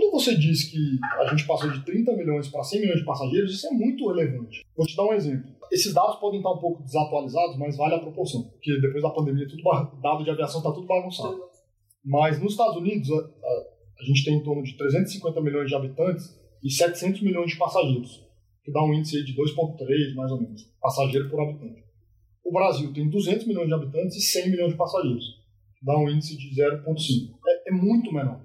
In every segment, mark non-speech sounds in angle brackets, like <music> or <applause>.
quando você diz que a gente passou de 30 milhões para 100 milhões de passageiros, isso é muito relevante. Vou te dar um exemplo. Esses dados podem estar um pouco desatualizados, mas vale a proporção, porque depois da pandemia, tudo dado de aviação está tudo bagunçado. Mas nos Estados Unidos, a, a, a gente tem em torno de 350 milhões de habitantes e 700 milhões de passageiros, que dá um índice de 2,3 mais ou menos, passageiro por habitante. O Brasil tem 200 milhões de habitantes e 100 milhões de passageiros, que dá um índice de 0,5. É, é, muito menor.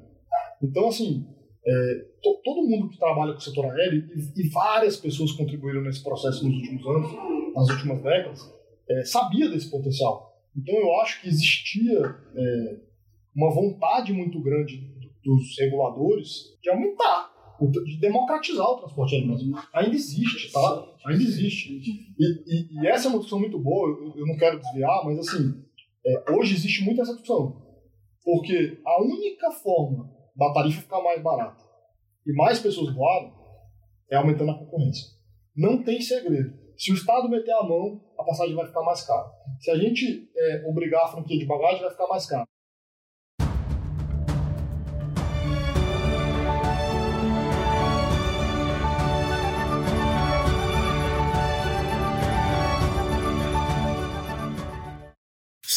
Então, assim, é, to, todo mundo que trabalha com o setor aéreo, e, e, várias pessoas contribuíram nesse processo nos últimos anos, nas últimas décadas, é, sabia desse potencial. Então, eu acho que existia é, uma vontade muito grande dos reguladores de aumentar de democratizar o transporte aéreo. Ainda existe, tá? Ainda existe. E, e, e, essa é uma discussão muito boa, eu, eu não quero desviar, mas assim, é, hoje existe muito essa discussão. Porque a única forma da tarifa ficar mais barata e mais pessoas voarem é aumentando a concorrência. Não tem segredo. Se o Estado meter a mão, a passagem vai ficar mais cara. Se a gente é, obrigar a franquia de bagagem, vai ficar mais cara.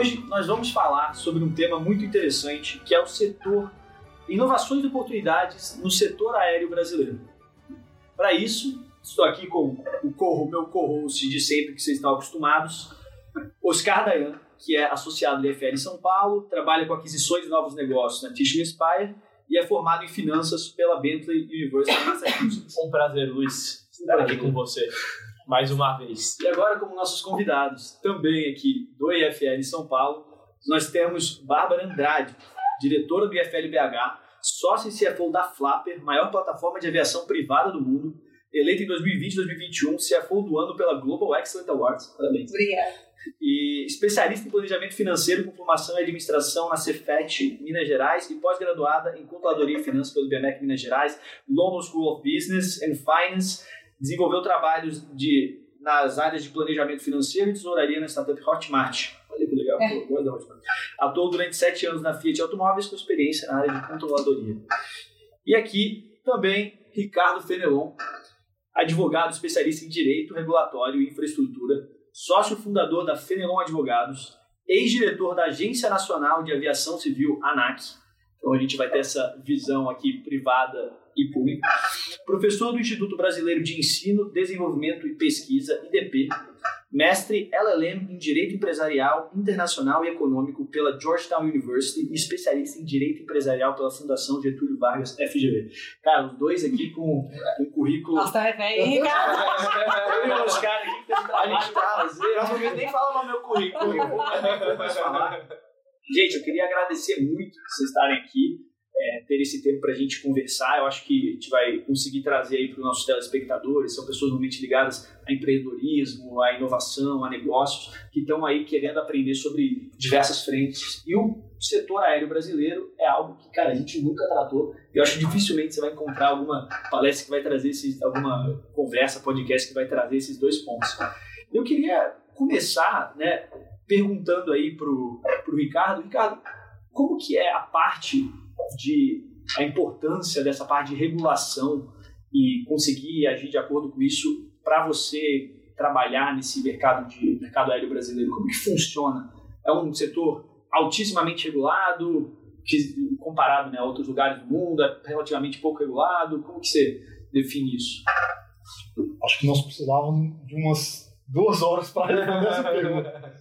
Hoje nós vamos falar sobre um tema muito interessante que é o setor inovações e oportunidades no setor aéreo brasileiro. Para isso, estou aqui com o co meu co-host de sempre que vocês estão acostumados, Oscar Dayan, que é associado do IFL São Paulo, trabalha com aquisições e novos negócios na Tissue Inspire e é formado em finanças pela Bentley University Massachusetts. Um prazer, Luiz, estar aqui com você mais uma vez. E agora, como nossos convidados, também aqui do IFL São Paulo, nós temos Bárbara Andrade, diretora do IFL BH, sócia e CFO da Flapper, maior plataforma de aviação privada do mundo, eleita em 2020 e 2021 CFO do ano pela Global Excellent Awards. Parabéns. Obrigada. E especialista em planejamento financeiro com formação em administração na Cefet Minas Gerais e pós-graduada em controladoria e finanças pelo BMEC Minas Gerais, London School of Business and Finance desenvolveu trabalhos de, nas áreas de planejamento financeiro e tesouraria na startup Hotmart. Olha que legal, é. coisa Hotmart. Atuou durante sete anos na Fiat Automóveis com experiência na área de controladoria. E aqui também Ricardo Fenelon, advogado especialista em direito, regulatório e infraestrutura, sócio fundador da Fenelon Advogados, ex-diretor da Agência Nacional de Aviação Civil, ANAC. Então a gente vai ter essa visão aqui privada e. Professor do Instituto Brasileiro de Ensino, Desenvolvimento e Pesquisa, IDP. Mestre LLM em Direito Empresarial Internacional e Econômico pela Georgetown University e especialista em Direito Empresarial pela Fundação Getúlio Vargas, FGV. Cara, os dois aqui com um currículo... Nossa, tá velho, hein, cara? <laughs> os caras aqui que tem trabalho de fazer. Eu nem fala no meu currículo. Eu vou mais falar. Gente, eu queria agradecer muito vocês estarem aqui é, ter esse tempo para a gente conversar. Eu acho que a gente vai conseguir trazer aí para os nossos telespectadores, são pessoas normalmente ligadas a empreendedorismo, a inovação, a negócios, que estão aí querendo aprender sobre diversas frentes. E o setor aéreo brasileiro é algo que, cara, a gente nunca tratou. Eu acho que dificilmente você vai encontrar alguma palestra que vai trazer esses, alguma conversa, podcast que vai trazer esses dois pontos. Eu queria começar, né, perguntando aí pro, pro Ricardo, Ricardo, como que é a parte de a importância dessa parte de regulação e conseguir agir de acordo com isso para você trabalhar nesse mercado de mercado aéreo brasileiro? Como que funciona? É um setor altissimamente regulado, que, comparado né, a outros lugares do mundo, é relativamente pouco regulado? Como que você define isso? Acho que nós precisávamos de umas duas horas para responder essa <laughs> pergunta.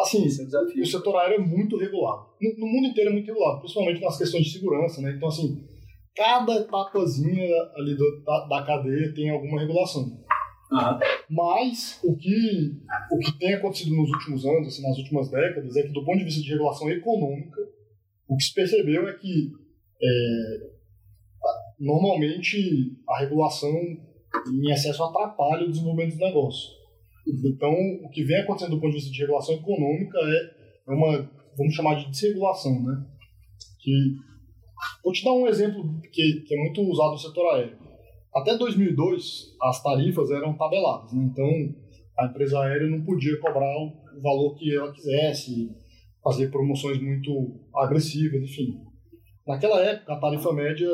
Assim, é o setor aéreo é muito regulado. No, no, mundo inteiro é muito regulado, principalmente nas questões de segurança, né? Então, assim, cada etapazinha ali do, da, da, cadeia tem alguma regulação. Uhum. Mas o que, o que tem acontecido nos últimos anos, assim, nas últimas décadas, é que do ponto de vista de regulação econômica, o que se percebeu é que é, normalmente a regulação em excesso atrapalha o desenvolvimento dos negócios. Então, o que vem acontecendo do ponto de vista de regulação econômica é uma, vamos chamar de desregulação, né? Que, vou te dar um exemplo que, que é muito usado no setor aéreo. Até 2002, as tarifas eram tabeladas, né? então a empresa aérea não podia cobrar o valor que ela quisesse, fazer promoções muito agressivas, enfim. Naquela época, a tarifa média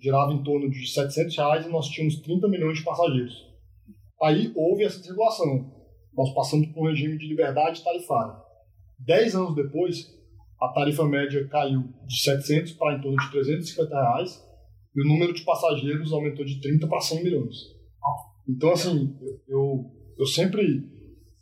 girava em torno de 700 reais e nós tínhamos 30 milhões de passageiros. Aí houve essa desregulação. Nós passamos por um regime de liberdade tarifária. Dez anos depois, a tarifa média caiu de 700 para em torno de 350 reais e o número de passageiros aumentou de 30 para 100 milhões. Então, assim, eu, eu sempre...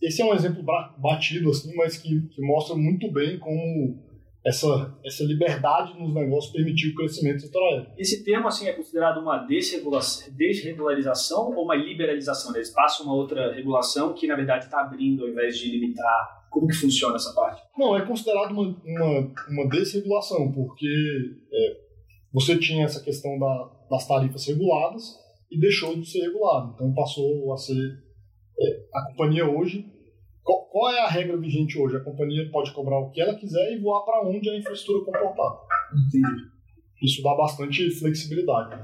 Esse é um exemplo batido, assim, mas que, que mostra muito bem como essa, essa liberdade nos negócios permitiu o crescimento setorial. Esse termo assim é considerado uma desregularização ou uma liberalização? Eles passam uma outra regulação que na verdade está abrindo ao invés de limitar. Como que funciona essa parte? Não, é considerado uma, uma, uma desregulação, porque é, você tinha essa questão da, das tarifas reguladas e deixou de ser regulado. Então passou a ser. É, a companhia hoje qual, qual, é a regra vigente hoje? A companhia pode cobrar o que ela quiser e voar para onde a infraestrutura comportar. Entendi. Isso dá bastante flexibilidade.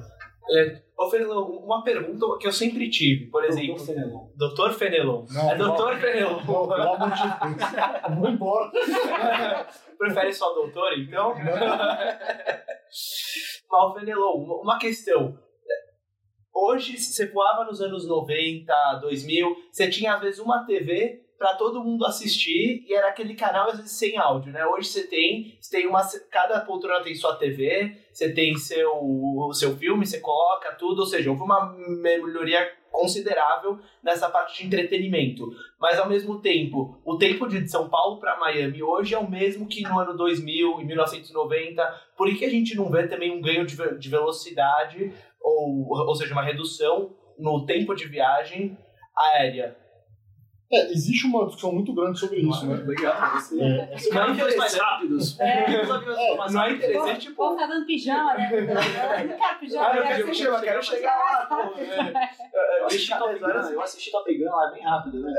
É, ô Fenelon, uma pergunta que eu sempre tive, por exemplo. Doutor Fenelon. Doutor Fenelon. Não, é Doutor não, Fenelon. Não, pelo amor de Deus. Vou embora. <laughs> Prefere só doutor, então? Mas, Fenelon, uma questão hoje, se você voava nos anos 90, 2000, você tinha às vezes uma TV para todo mundo assistir e era aquele canal às vezes sem áudio, né? Hoje você tem, você tem uma cada poltrona tem sua TV, você tem seu seu filme, você coloca tudo, ou seja, houve uma melhoria considerável nessa parte de entretenimento. Mas ao mesmo tempo, o tempo de São Paulo para Miami hoje é o mesmo que no ano 2000, em 1990. Por que a gente não vê também um ganho de velocidade ou, ou seja, uma redução no tempo de viagem aérea? É, existe uma discussão muito grande sobre isso, né? Legal. Você... É, é, não é mais rápidos. É, é, não é interessante, tipo... Ou tá dando pijama, né? <laughs> Eu não quero pijama. Ah, eu quero pijama, quero chegar lá. <laughs> Eu assisti Top Gun, eu assisti Top Gun lá, bem rápido, né?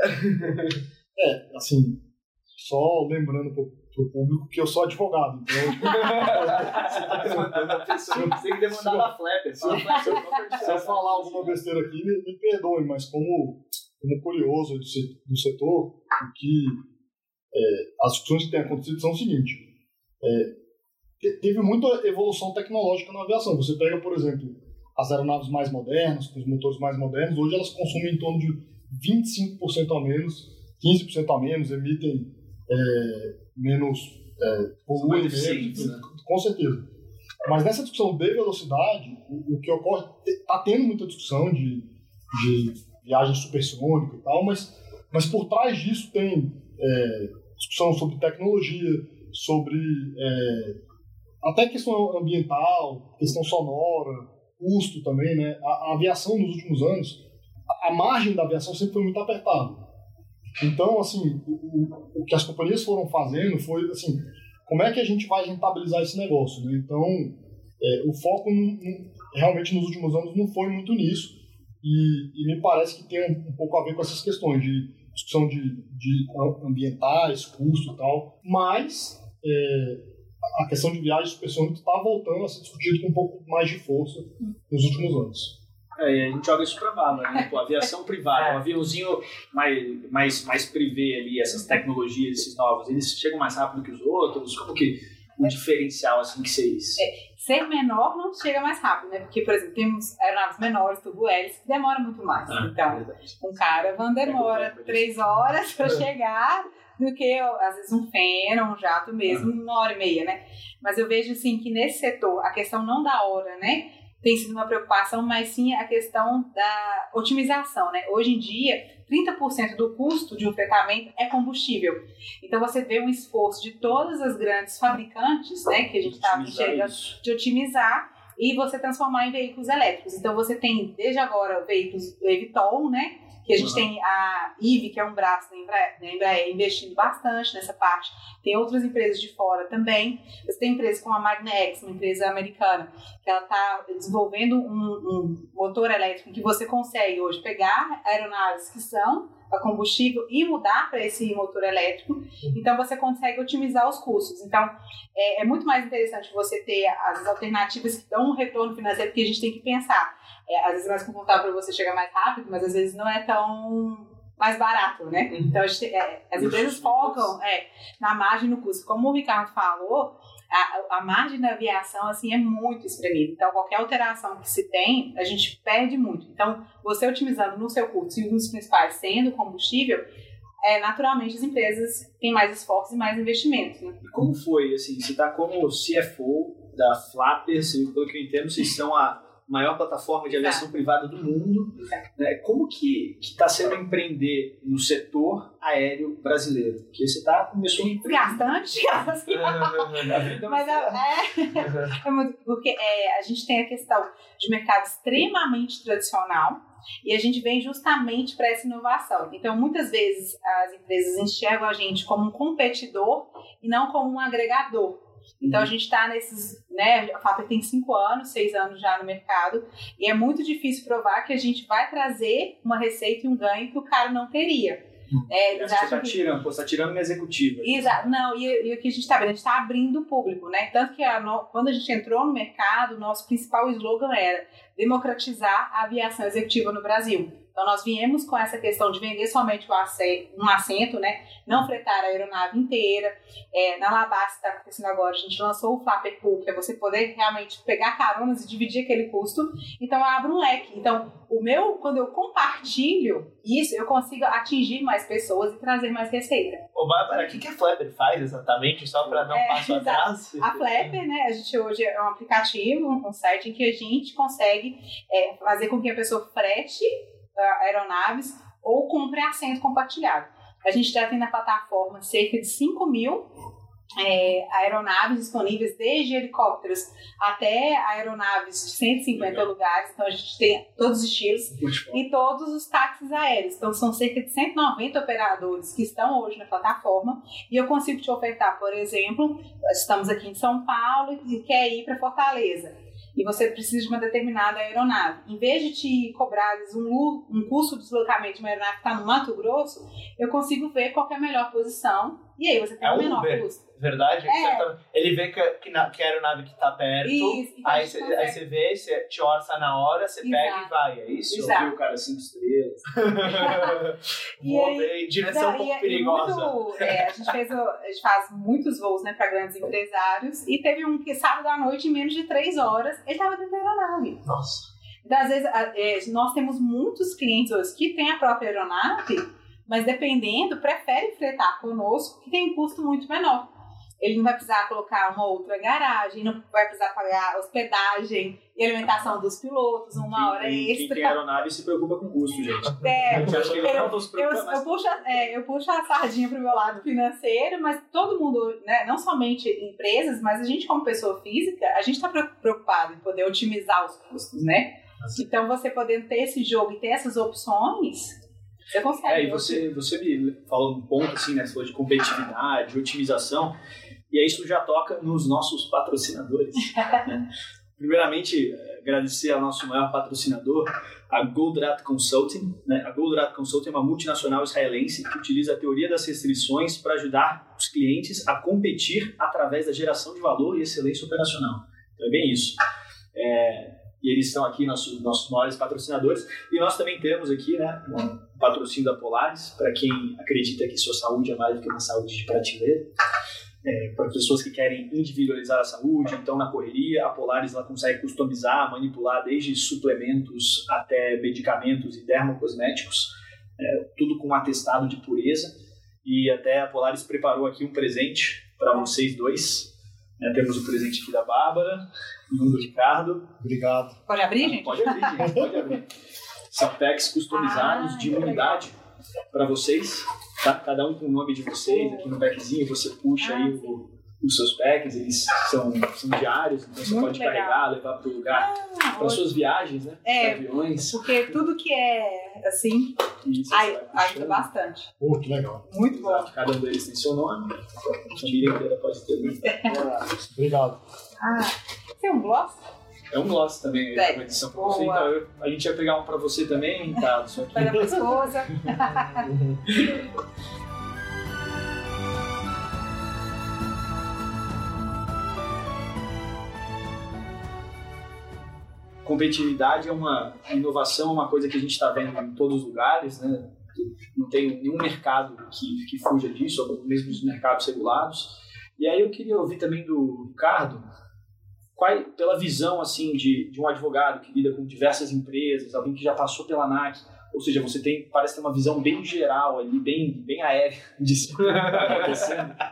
É, assim, só lembrando pro, pro público que eu sou advogado, então... <laughs> Você tá demandando a pessoa, você tem que demandar da Flapper. Se eu falar alguma besteira aqui, me, me perdoe, mas como como curioso do setor, o que é, as discussões que têm acontecido são o seguinte: é, teve muita evolução tecnológica na aviação. Você pega, por exemplo, as aeronaves mais modernas, com os motores mais modernos, hoje elas consomem em torno de 25% a menos, 15% a menos, emitem é, menos, é, poluem menos, né? com certeza. Mas nessa discussão de velocidade, o, o que ocorre, está tendo muita discussão de, de viagem supersônica e tal, mas, mas por trás disso tem é, discussão sobre tecnologia, sobre é, até questão ambiental, questão sonora, custo também, né? A, a, aviação nos últimos anos, a, a, margem da aviação sempre foi muito apertada. Então, assim, o, o, que as companhias foram fazendo foi, assim, como é que a gente vai rentabilizar esse negócio, né? Então, é, o foco não, não, realmente nos últimos anos não foi muito nisso. E, e, me parece que tem um, pouco a ver com essas questões de discussão de, de ambientais, custo e tal. Mas é, a questão de viagem supersônica está voltando a ser discutida com um pouco mais de força nos últimos anos. É, e a gente joga isso para bala, né? Pô, aviação privada, um aviãozinho mais, mais, mais privê ali, essas tecnologias, esses novos, eles chegam mais rápido que os outros? Como que o diferencial assim que vocês. É, ser menor não chega mais rápido, né? Porque, por exemplo, temos aeronaves menores, turbo hélice, que demora muito mais. Ah, então, um caravan demora é três horas para <laughs> chegar do que, às vezes, um Fena, um jato mesmo, uma hora e meia, né? Mas eu vejo, assim, que nesse setor, a questão não da hora, né? Tem sido uma preocupação, mas sim a questão da otimização, né? Hoje em dia, 30% do custo de um fretamento é combustível. Então você vê um esforço de todas as grandes fabricantes, né, que a gente está chegando, de otimizar e você transformar em veículos elétricos. Então você tem desde agora veículos Evitol, né? Que a gente uhum. tem a IVE, que é um braço da Embraer, investindo bastante nessa parte. Tem outras empresas de fora também. Você tem empresas como a Magnex, uma empresa americana, que ela está desenvolvendo um, um motor elétrico que você consegue hoje pegar aeronaves que são a combustível e mudar para esse motor elétrico. Então você consegue otimizar os custos. Então é, é muito mais interessante você ter as alternativas que dão um retorno financeiro, porque a gente tem que pensar. É, às vezes é mais confortável para você chegar mais rápido, mas às vezes não é tão mais barato, né? Uhum. Então gente, é, as empresas focam é, na margem no custo. Como o Ricardo falou, a, a margem da aviação assim é muito espremida. Então, qualquer alteração que se tem, a gente perde muito. Então, você otimizando no seu custo e nos principais sendo combustível, é, naturalmente as empresas têm mais esforços e mais investimentos. Né? E como foi? Assim, você está como CFO da Flappers, pelo que eu entendo, vocês são a maior plataforma de aviação Exato. privada do mundo. Né? Como que está sendo empreender no setor aéreo brasileiro? Porque você está começou a empreender. Gastante, assim. Mas é, é, <laughs> é muito, porque é, a gente tem a questão de mercado extremamente tradicional, e a gente vem justamente para essa inovação. Então, muitas vezes as empresas enxergam a gente como um competidor e não como um agregador. Então a uhum. gente está nesses, né? A FAP tem cinco anos, seis anos já no mercado, e é muito difícil provar que a gente vai trazer uma receita e um ganho que o cara não teria. Hum. É, você está que... tirando, você está tirando uma executiva. Exato, não, e, e o que a gente está vendo, a gente está abrindo o público, né? Tanto que a no... quando a gente entrou no mercado, o nosso principal slogan era democratizar a aviação executiva no Brasil. Então, nós viemos com essa questão de vender somente um assento, né? Não fretar a aeronave inteira. É, na Labas, está acontecendo agora, a gente lançou o Flapper Pool, que é você poder realmente pegar caronas e dividir aquele custo. Então, abre um leque. Então, o meu, quando eu compartilho isso, eu consigo atingir mais pessoas e trazer mais receita. Ô, Bárbara, o que, que a Flapper faz exatamente? Só para não é, passo atrás? A Flapper, né? A gente hoje é um aplicativo, um site em que a gente consegue é, fazer com que a pessoa frete aeronaves ou compre assento compartilhado. A gente já tem na plataforma cerca de 5 mil é, aeronaves disponíveis, desde helicópteros até aeronaves de 150 Legal. lugares. Então a gente tem todos os estilos e todos os táxis aéreos. Então são cerca de 190 operadores que estão hoje na plataforma e eu consigo te ofertar, por exemplo, estamos aqui em São Paulo e quer ir para Fortaleza e você precisa de uma determinada aeronave. Em vez de te cobrar um, um custo de deslocamento de uma aeronave que está no Mato Grosso, eu consigo ver qual é a melhor posição e aí você tem é o menor Uber. custo. Verdade? É. Tá, ele vê que, que, na, que a aeronave que está perto, isso, então aí, você, aí você vê, você te orça na hora, você Exato. pega e vai, é isso? Exato. Eu vi o cara cinco estrelas. <laughs> e aí, direção um pouco é perigosa. Muito, é, a, gente fez, a gente faz muitos voos né, para grandes empresários e teve um que sábado à noite, em menos de três horas, ele estava dentro da aeronave. Nossa. Então, às vezes, é, nós temos muitos clientes hoje que têm a própria aeronave, mas dependendo, prefere fretar conosco, que tem um custo muito menor. Ele não vai precisar colocar uma outra garagem, não vai precisar pagar hospedagem e alimentação dos pilotos, uma quem, hora quem, extra. Quem tem aeronave se preocupa com custo, gente. <laughs> É, eu, eu, eu, puxo, é, eu puxo a sardinha para o meu lado financeiro, mas todo mundo, né, não somente empresas, mas a gente como pessoa física, a gente está preocupado em poder otimizar os custos, né? Então, você podendo ter esse jogo e ter essas opções, você consegue. É, e você, você me falou um ponto assim, né? Você falou de competitividade, otimização, e aí isso já toca nos nossos patrocinadores. <laughs> né? Primeiramente, agradecer ao nosso maior patrocinador, a Goldratt Consulting. Né? A Goldratt Consulting é uma multinacional israelense que utiliza a teoria das restrições para ajudar os clientes a competir através da geração de valor e excelência operacional. Então é bem isso. É, e eles são aqui nossos, nossos maiores patrocinadores. E nós também temos aqui né, patrocínio da Polaris, para quem acredita que sua saúde é mais do que uma saúde de prateleira. É, para pessoas que querem individualizar a saúde, então na correria, a Polaris ela consegue customizar, manipular desde suplementos até medicamentos e dermocosméticos, é, tudo com atestado de pureza. E até a Polaris preparou aqui um presente para vocês dois. É, temos o presente aqui da Bárbara, do Ricardo. Obrigado. Pode abrir, gente? Pode abrir, gente. Pode abrir. <laughs> São packs customizados ah, de imunidade para vocês. Tá? Cada um com o nome de vocês aqui no packzinho. Você puxa ah, aí o, os seus packs, eles são, são diários, então você Muito pode legal. carregar, levar para o lugar, Ah, para suas viagens, né? É. Aviões. Porque tudo que é assim, você ai- ajuda bastante. Que legal. Muito bom. Cada um deles tem seu nome. A família inteira pode ter. um. Obrigado. Ah, tem um gloss? É um gloss também, É, uma edição pra você. Então eu- a gente ia pegar um pra você também, tá? <laughs> Só que dar pra esposa. <laughs> competitividade é uma inovação, uma coisa que a gente está vendo em todos os lugares, né? Não tem nenhum mercado que, que fuja disso, mesmo os mercados regulados. E aí eu queria ouvir também do Ricardo, qual, pela visão assim de, de um advogado que lida com diversas empresas, alguém que já passou pela ANAC, ou seja, você tem parece ter uma visão bem geral ali, bem, bem aérea <laughs> disso que está acontecendo. <laughs>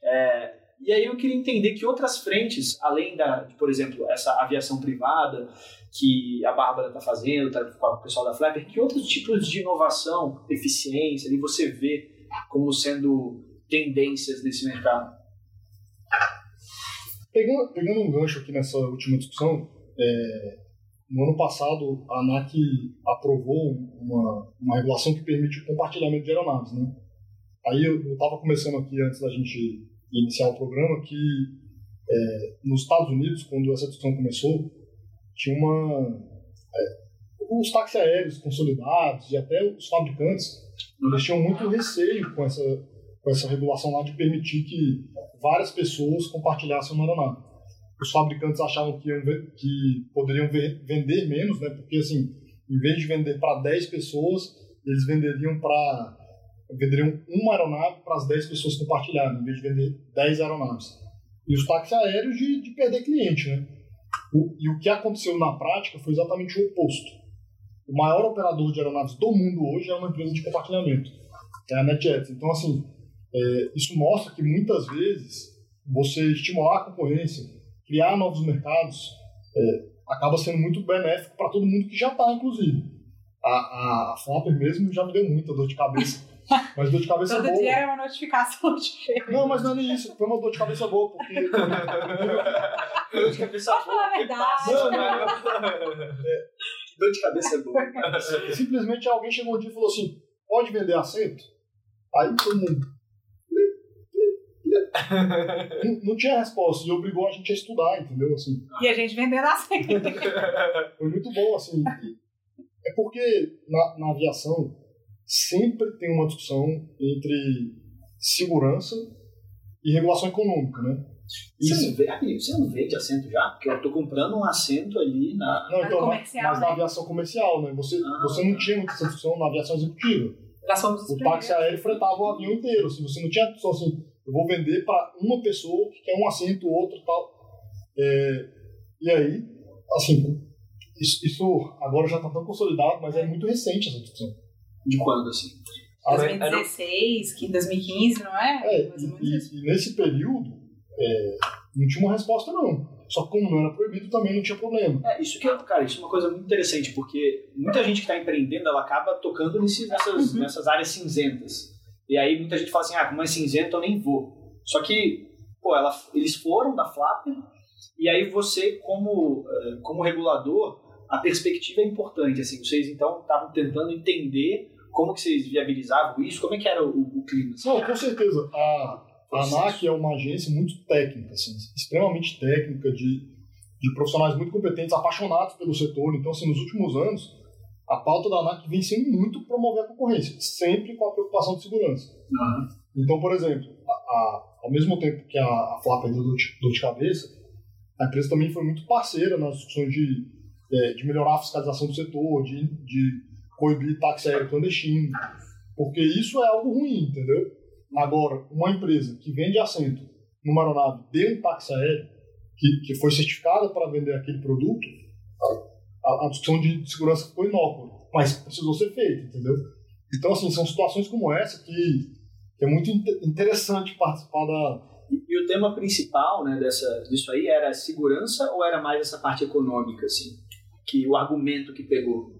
É, e aí eu queria entender que outras frentes, além da, por exemplo, essa aviação privada que a Bárbara está fazendo, tá com o pessoal da Flapper, que outros tipos de inovação, eficiência, ali você vê como sendo tendências nesse mercado? Pegando, pegando um gancho aqui nessa última discussão, é, no ano passado a ANAC aprovou uma, uma regulação que permite o compartilhamento de aeronaves. Né? Aí eu estava começando aqui antes da gente iniciar o programa que é, nos Estados Unidos, quando essa discussão começou, tinha uma. É, os táxis aéreos consolidados e até os fabricantes eles tinham muito receio com essa, com essa regulação lá de permitir que várias pessoas compartilhassem uma aeronave. Os fabricantes achavam que, que poderiam vender menos, né? porque assim, em vez de vender para 10 pessoas, eles venderiam para venderiam uma aeronave para as 10 pessoas compartilharem, em vez de vender 10 aeronaves. E os táxis aéreos de, de perder cliente, né? O- e o que aconteceu na prática foi exatamente o oposto. O maior operador de aeronaves do mundo hoje é uma empresa de compartilhamento, é a NetJets. Então, assim, é, isso mostra que muitas vezes você estimular a concorrência, criar novos mercados, é, acaba sendo muito benéfico para todo mundo que já está, inclusive. A, a, a Flapper mesmo já me deu muita dor de cabeça, <laughs> mas dor de cabeça Todo boa. dia era uma notificação diferente. Não, mas não é nem isso. Foi uma dor de cabeça boa, porque. <laughs> Dor de cabeça Pode falar a verdade. Não, não, não. Dor de cabeça é boa. Simplesmente alguém chegou um dia e falou assim: pode vender assento? Aí todo mundo. Não, não tinha resposta e obrigou a gente a estudar, entendeu? Assim, E a gente vendendo assim. foi muito bom, assim. É porque na, na aviação sempre tem uma discussão entre segurança e regulação econômica, né? Você Isso. não, vê, você não vende assento já? Porque eu tô comprando um assento ali na. Não, então, mas, comercial, mas na né? aviação comercial, né? Você, Ah. você não tinha muita discussão na aviação executiva. Nós fomos os O táxi aéreo fretava o avião inteiro. Assim, você não tinha só assim, eu vou vender para uma pessoa que quer um assento, outro e tal. É, e aí, assim, isso, isso agora já está tão consolidado, mas é muito recente essa discussão. De quando, assim? A- 2016, que 2015, não é? É, Mais e, ou menos isso. e- e nesse período é, não tinha uma resposta, não. Só que como não era proibido, também não tinha problema. É, isso que, é- cara, isso é uma coisa muito interessante, porque muita gente que está empreendendo, ela acaba tocando nesse, nessas, Uhum. nessas áreas cinzentas. E aí muita gente fala assim, ah, como é cinzento, eu nem vou. Só que, pô, ela, eles foram da Flapper, e aí você, como, eh, como regulador, a perspectiva é importante, assim, vocês então estavam tentando entender como que vocês viabilizavam isso, como é que era o, o clima. assim? Não, com certeza. A, a ANAC é uma agência muito técnica, assim, extremamente técnica, de, de profissionais muito competentes, apaixonados pelo setor. Então, assim, nos últimos anos, a pauta da ANAC vem sendo muito promover a concorrência, sempre com a preocupação de segurança. Então, por exemplo, a- a- ao mesmo tempo que a, a deu dor de, dor de cabeça, a empresa também foi muito parceira nas discussões de, é, de melhorar a fiscalização do setor, de, de coibir táxi aéreo clandestino, porque isso é algo ruim, entendeu? Agora, uma empresa que vende assento numa aeronave de um táxi aéreo, que, que foi certificada para vender aquele produto, a, a discussão de segurança ficou inócua, mas precisou ser feita, entendeu? Então, assim, são situações como essa que, que é muito inte- interessante participar da... E, e o tema principal né, dessa, disso aí era segurança ou era mais essa parte econômica, assim? Que o argumento que pegou?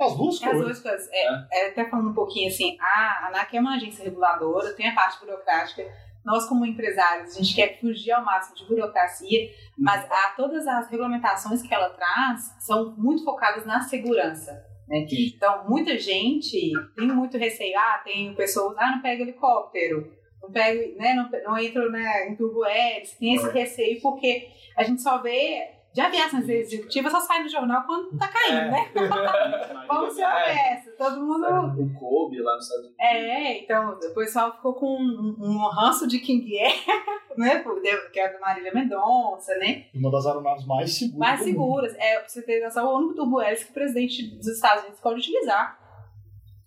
As duas É as coisas. duas coisas. É, é, até falando um pouquinho assim, a ANAC é uma agência reguladora, tem a parte burocrática, nós como empresários, a gente quer fugir ao máximo de burocracia, mas a, todas as regulamentações que ela traz são muito focadas na segurança. Né? Então, muita gente tem muito receio, ah, tem pessoas, ah, não pega helicóptero, não pego, né, não, não entro né, em turbo hélice, tem esse receio porque a gente só vê de aviações executivas só sai no jornal quando tá caindo, É. né? <laughs> Vamos ser honestos, todo mundo... O Kobe lá nos Estados Unidos. É, então o pessoal ficou com um, um ranço de King Air, <laughs> né? Que é a do Marília Mendonça, né? Uma das aeronaves mais seguras. Mais do mundo. seguras. É, pra você ter noção, o único turbo hélice que o presidente dos Estados Unidos pode utilizar.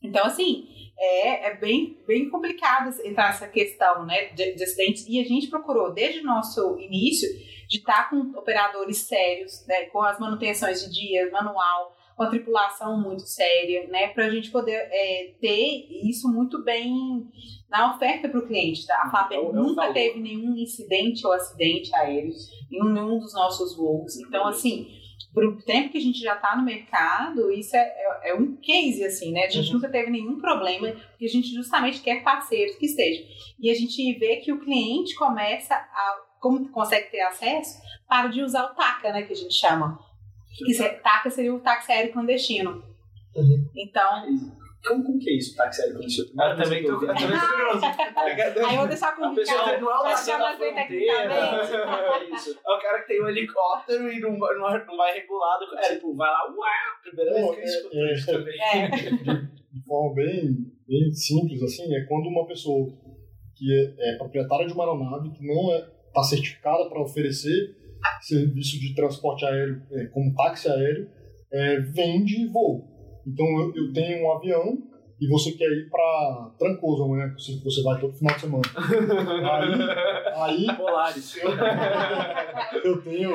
Então, assim, é, é bem, bem complicado entrar nessa questão né, de, de acidentes. E a gente procurou, desde o nosso início, de estar com operadores sérios, né, com as manutenções de dia, manual, com a tripulação muito séria, né, para a gente poder é, ter isso muito bem na oferta para o cliente. Tá? A FAP É é nunca teve nenhum incidente ou acidente aéreo em nenhum dos nossos voos. Então, assim, pro tempo que a gente já está no mercado, isso é, é, é um case, assim, né? A gente Uhum. nunca teve nenhum problema, porque a gente justamente quer parceiros que estejam. E a gente vê que o cliente começa a, como consegue ter acesso, para de usar o TACA, né? Que a gente chama. Que se- TACA seria o táxi aéreo clandestino. Uhum. Então, Como, como que é isso, táxi aéreo clandestino? Eu também tô, eu também tô curioso. <laughs> aí eu vou deixar com o Ricardo. não é pra passando chamar a bem fronteira. tecnicamente. <laughs> É. É o cara que tem um helicóptero e não, vai- não, não vai regulado. É, Tipo, vai lá, uau! primeira vez que eu escuto é- isso também. É. de forma bem, bem simples, assim, é quando uma pessoa que é, é proprietária de uma aeronave, que não está certificada para oferecer serviço de transporte aéreo, é, como táxi aéreo, é, vende voo. Então, eu, eu tenho um avião e você quer ir para Trancoso amanhã, que você, você vai todo final de semana. <laughs> Aí, aí Polaris. eu, eu tenho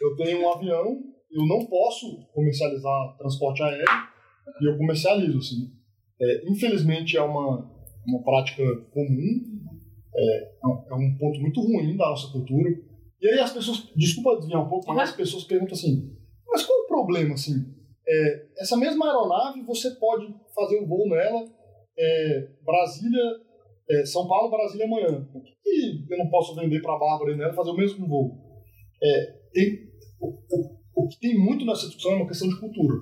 eu tenho um avião, eu não posso comercializar transporte aéreo e eu comercializo assim. É, infelizmente é uma uma prática comum, é, é um ponto muito ruim da nossa cultura. E aí as pessoas, desculpa desviar um pouco, mas as pessoas perguntam assim, mas qual o problema assim? É, essa mesma aeronave você pode fazer um voo nela, é, Brasília, é, São Paulo, Brasília amanhã. Por que, que eu não posso vender para a Bárbara e nela fazer o mesmo voo? É, tem, o, o, o que tem muito nessa discussão é uma questão de cultura.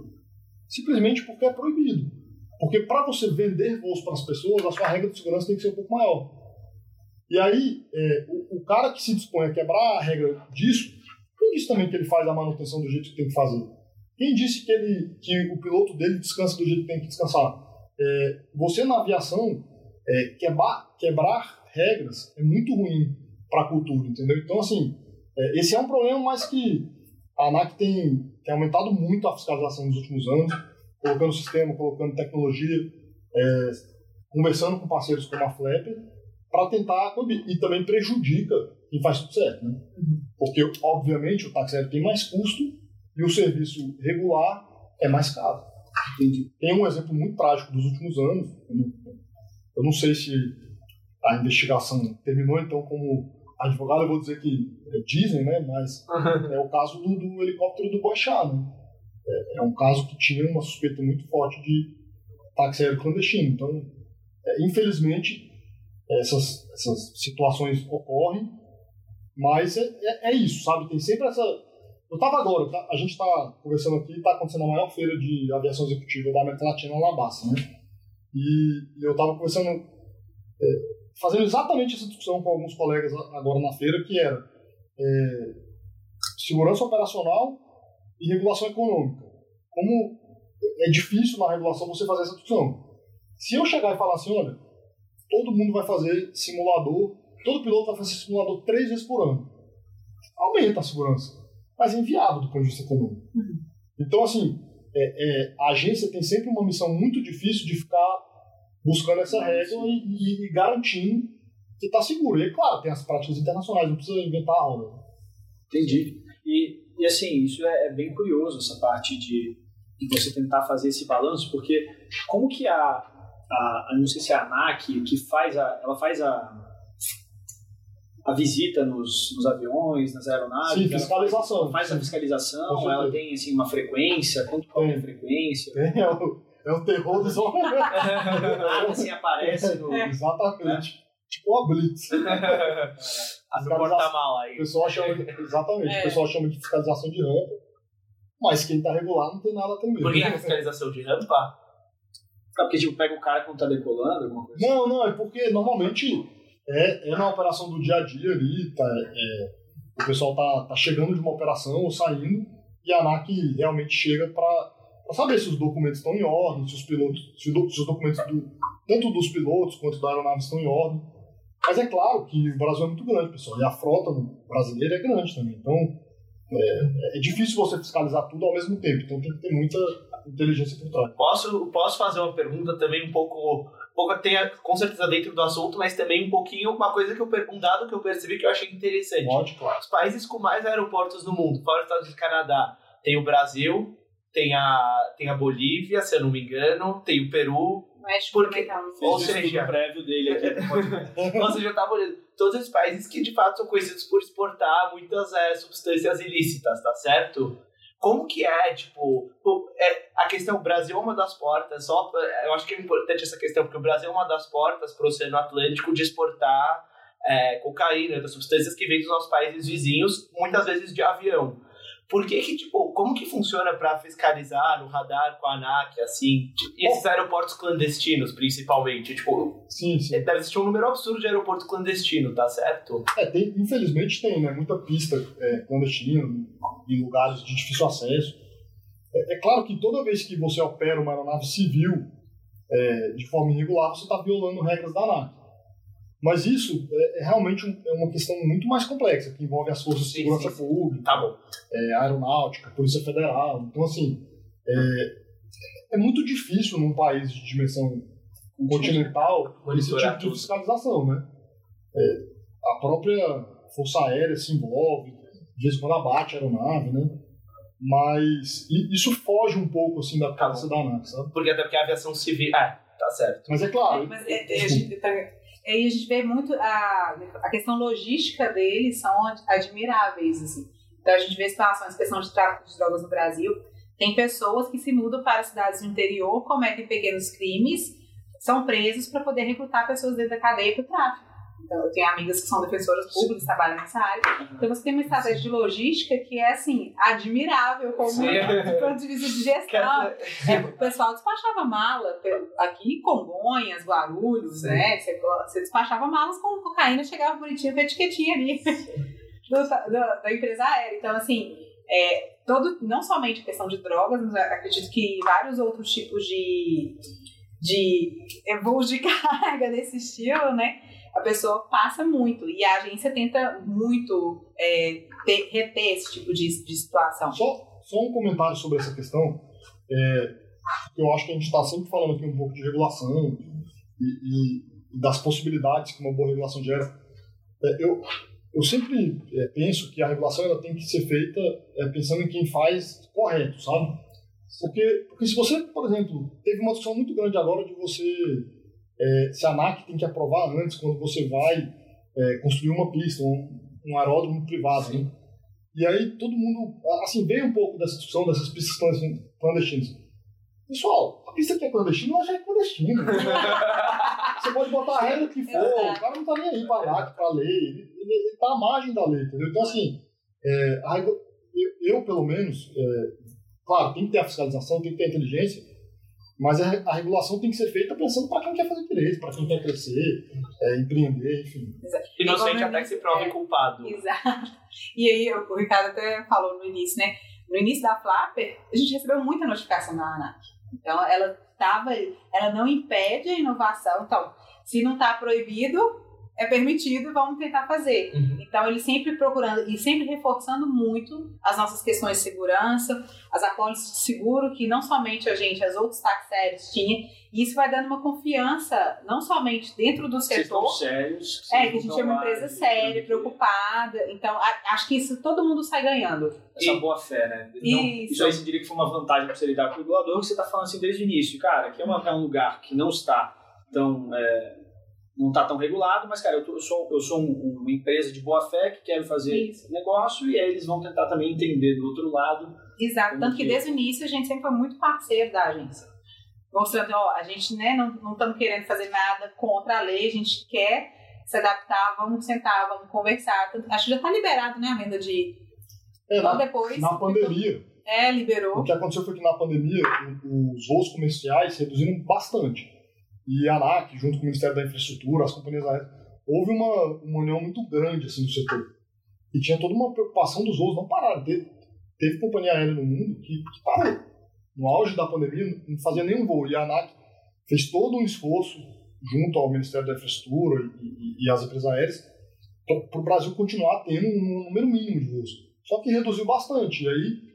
Simplesmente porque é proibido. Porque para você vender voos para as pessoas, a sua regra de segurança tem que ser um pouco maior. E aí, é, o, o cara que se dispõe a quebrar a regra disso, quem disse também que ele faz a manutenção do jeito que tem que fazer? Quem disse que, ele, que o piloto dele descansa do jeito que tem que descansar? É, você na aviação, é, quebrar, quebrar regras é muito ruim para a cultura, entendeu? Então, assim, é, esse é um problema, mas que a ANAC tem, tem aumentado muito a fiscalização nos últimos anos, colocando sistema, colocando tecnologia, é, conversando com parceiros como a Flapper, para tentar coibir. E também prejudica quem faz tudo certo, né? Porque, obviamente, o táxi aéreo tem mais custo e o serviço regular é mais caro. Entendi. Tem um exemplo muito trágico dos últimos anos. Eu não, sei se a investigação terminou, então, como advogado, eu vou dizer que é, dizem, né? Mas é o caso do, do helicóptero do Boixá, né? É, é um caso que tinha uma suspeita muito forte de táxi aéreo clandestino. Então, é, infelizmente, essas, essas situações ocorrem, mas é, é, é isso, sabe? Tem sempre essa. Eu tava agora, a gente está conversando aqui, está acontecendo a maior feira de aviação executiva da América Latina, na Bassa, né? E, eu estava conversando, é, fazendo exatamente essa discussão com alguns colegas agora na feira, que era é, segurança operacional e regulação econômica. Como é difícil na regulação você fazer essa discussão. Se eu chegar e falar assim, olha, todo mundo vai fazer simulador, todo piloto vai fazer simulador três vezes por ano. Aumenta a segurança, mas é inviável do ponto de vista econômico. Então, assim, é, é, a agência tem sempre uma missão muito difícil de ficar buscando essa regra e, e- e garantindo que está seguro. E, claro, tem as práticas internacionais, não precisa inventar a roda. Entendi. E, e assim, isso é, é bem curioso, essa parte de, de você tentar fazer esse balanço, porque como que a, a, a não sei se é a ANAC, que faz a, ela faz a, a visita nos, nos aviões, nas aeronaves, Sim, fiscalização. Faz, faz a fiscalização, ela tem assim, uma frequência, quanto qual é a Tem. frequência, É o, é o terror dos homens. nada assim aparece no... Exatamente. tipo uma blitz. <laughs> A se porta mal O aí. pessoal chama, exatamente, É. o pessoal chama de fiscalização de rampa, mas quem tá regular não tem nada temer. Por que a fiscalização de rampa? É porque, tipo, pega o cara quando tá decolando, alguma coisa assim. Não, não, é porque normalmente é, é na operação do dia a dia ali, tá, é, o pessoal tá, tá chegando de uma operação ou saindo, e a ANAC realmente chega para saber se os documentos estão em ordem, se os pilotos, se, do- se os documentos do- tanto dos pilotos quanto da aeronave estão em ordem. Mas é claro que o Brasil é muito grande, pessoal, e a frota brasileira é grande também. Então é, é difícil você fiscalizar tudo ao mesmo tempo, então tem que ter muita inteligência por trás. Posso, posso fazer uma pergunta também um pouco. Pouco tem com certeza dentro do assunto, mas também um pouquinho uma coisa que eu um dado que eu percebi que eu achei interessante. Pode, claro. Os países com mais aeroportos no mundo, fora os Estados Unidos e Canadá, tem o Brasil, tem a, tem a Bolívia, se eu não me engano, tem o Peru. México Porque- tá Ou o seja- estudo prévio dele aqui. <laughs> Ou seja, eu tava olhando todos esses países que de fato são conhecidos por exportar muitas é, substâncias ilícitas, tá certo? Como que é, tipo, o- é, a questão, o Brasil é uma das portas, só, eu acho que é importante essa questão, porque o Brasil é uma das portas para o Oceano Atlântico de exportar é, cocaína, das substâncias que vêm dos nossos países vizinhos, muitas vezes de avião. Por que que, tipo, como que funciona para fiscalizar no radar com a ANAC, assim, e esses aeroportos clandestinos, principalmente? Tipo, Sim, sim. deve existir um número absurdo de aeroporto clandestino, tá certo? É, tem, infelizmente tem, né? Muita pista é, clandestina, em lugares de difícil acesso. É, é claro que toda vez que você opera uma aeronave civil é, de forma irregular, você está violando regras da ANAC. Mas isso é, é realmente um- é uma questão muito mais complexa, que envolve as forças de segurança sim, sim. pública, Tá é, aeronáutica, Polícia Federal. Então, assim, é, é muito difícil num país de dimensão continental esse tipo de fiscalização, né? A própria Força Aérea se envolve, de vez em quando abate a aeronave, né? Mas isso foge um pouco, assim, da cabeça da ANAC, sabe? Porque até porque a aviação civil. Ah, tá certo. Mas é claro... Mas é, é, a gente tá- aí a gente vê muito a, a questão logística deles são ad- admiráveis, assim. Então a gente vê situações, questão de tráfico de drogas no Brasil, tem pessoas que se mudam para cidades do interior, cometem pequenos crimes, são presos para poder recrutar pessoas dentro da cadeia para o tráfico. Então, eu tenho amigas que são defensoras públicas, trabalham nessa área. Então, você tem uma estratégia de logística que é, assim, admirável, como <laughs> do ponto de vista de gestão. É, o pessoal despachava mala aqui em Congonhas, Guarulhos, Sim. né? Você, você despachava malas com cocaína, chegava bonitinho com a etiquetinha ali <laughs> do- do- da empresa aérea. Então, assim, é, todo, não somente questão de drogas, mas acredito que vários outros tipos de, de é, voos de <laughs> carga desse estilo, né? A pessoa passa muito e a agência tenta muito é, ter- reter esse tipo de, de situação. Só, só um comentário sobre essa questão. É, eu acho que a gente está sempre falando aqui um pouco de regulação e- e das possibilidades que uma boa regulação gera. É, eu, eu sempre é, penso que a regulação ela tem que ser feita é, pensando em quem faz correto, sabe? Porque, porque se você, por exemplo, teve uma discussão muito grande agora de você, é, se a ANAC tem que aprovar antes, quando você vai é, construir uma pista, um, um aeródromo privado, né? E aí todo mundo, assim, veio um pouco dessa discussão dessas pistas clandestin- clandestinas. Pessoal, a pista que é clandestina, ela já é clandestina. <laughs> Você pode botar a regra que for, o cara não tá nem aí pra lá, pra lei, ele, ele, ele tá à margem da lei, entendeu? Então, assim, é, a eu, eu, pelo menos, é, claro, tem que ter a fiscalização, tem que ter a inteligência, mas a, a regulação tem que ser feita pensando para quem quer fazer direito, para quem quer crescer, é, empreender, enfim. Inocente Igual até que se prove é. culpado. Exato. E aí, o Ricardo até falou no início, né? No início da Flapper, a gente recebeu muita notificação da ANAC. Então, ela tava, ela não impede a inovação. Então, se não está proibido, é permitido, vamos tentar fazer. Uhum. Então, ele sempre procurando e sempre reforçando muito as nossas questões de segurança, as apólices de seguro, que não somente a gente, as outros taxéries tinham. E isso vai dando uma confiança, não somente dentro do Vocês estão setor, sérios. é, que a gente estão é uma empresa e- séria, e- preocupada. Então, a- acho que isso todo mundo sai ganhando. Essa E- boa fé, né? Então, Isso. isso aí você diria que foi uma vantagem para você lidar com o regulador, que você está falando assim desde o início. Cara, aqui é, uma- é um lugar que não está tão. é, não está tão regulado, mas, cara, eu, tô- eu sou, eu sou um- uma empresa de boa fé que quero fazer Isso. negócio e aí eles vão tentar também entender do outro lado. Exato. Tanto que que- desde o início a gente sempre foi muito parceiro da agência. Mostrando, ó, a gente né, não não estamos querendo fazer nada contra a lei, a gente quer se adaptar, vamos sentar, vamos conversar. Acho que já está liberado, né, a venda de. É, Só na, depois. na pandemia, É, liberou. o que aconteceu foi que na pandemia os voos comerciais reduziram bastante. E a ANAC, junto com o Ministério da Infraestrutura, as companhias aéreas, houve uma, uma união muito grande assim, do setor. E tinha toda uma preocupação dos voos não pararam. Teve, teve companhia aérea no mundo que, que parou. No auge da pandemia, não fazia nenhum voo. E a ANAC fez todo um esforço junto ao Ministério da Infraestrutura e, e, e às empresas aéreas para o Brasil continuar tendo um número mínimo de voos. Só que reduziu bastante. E aí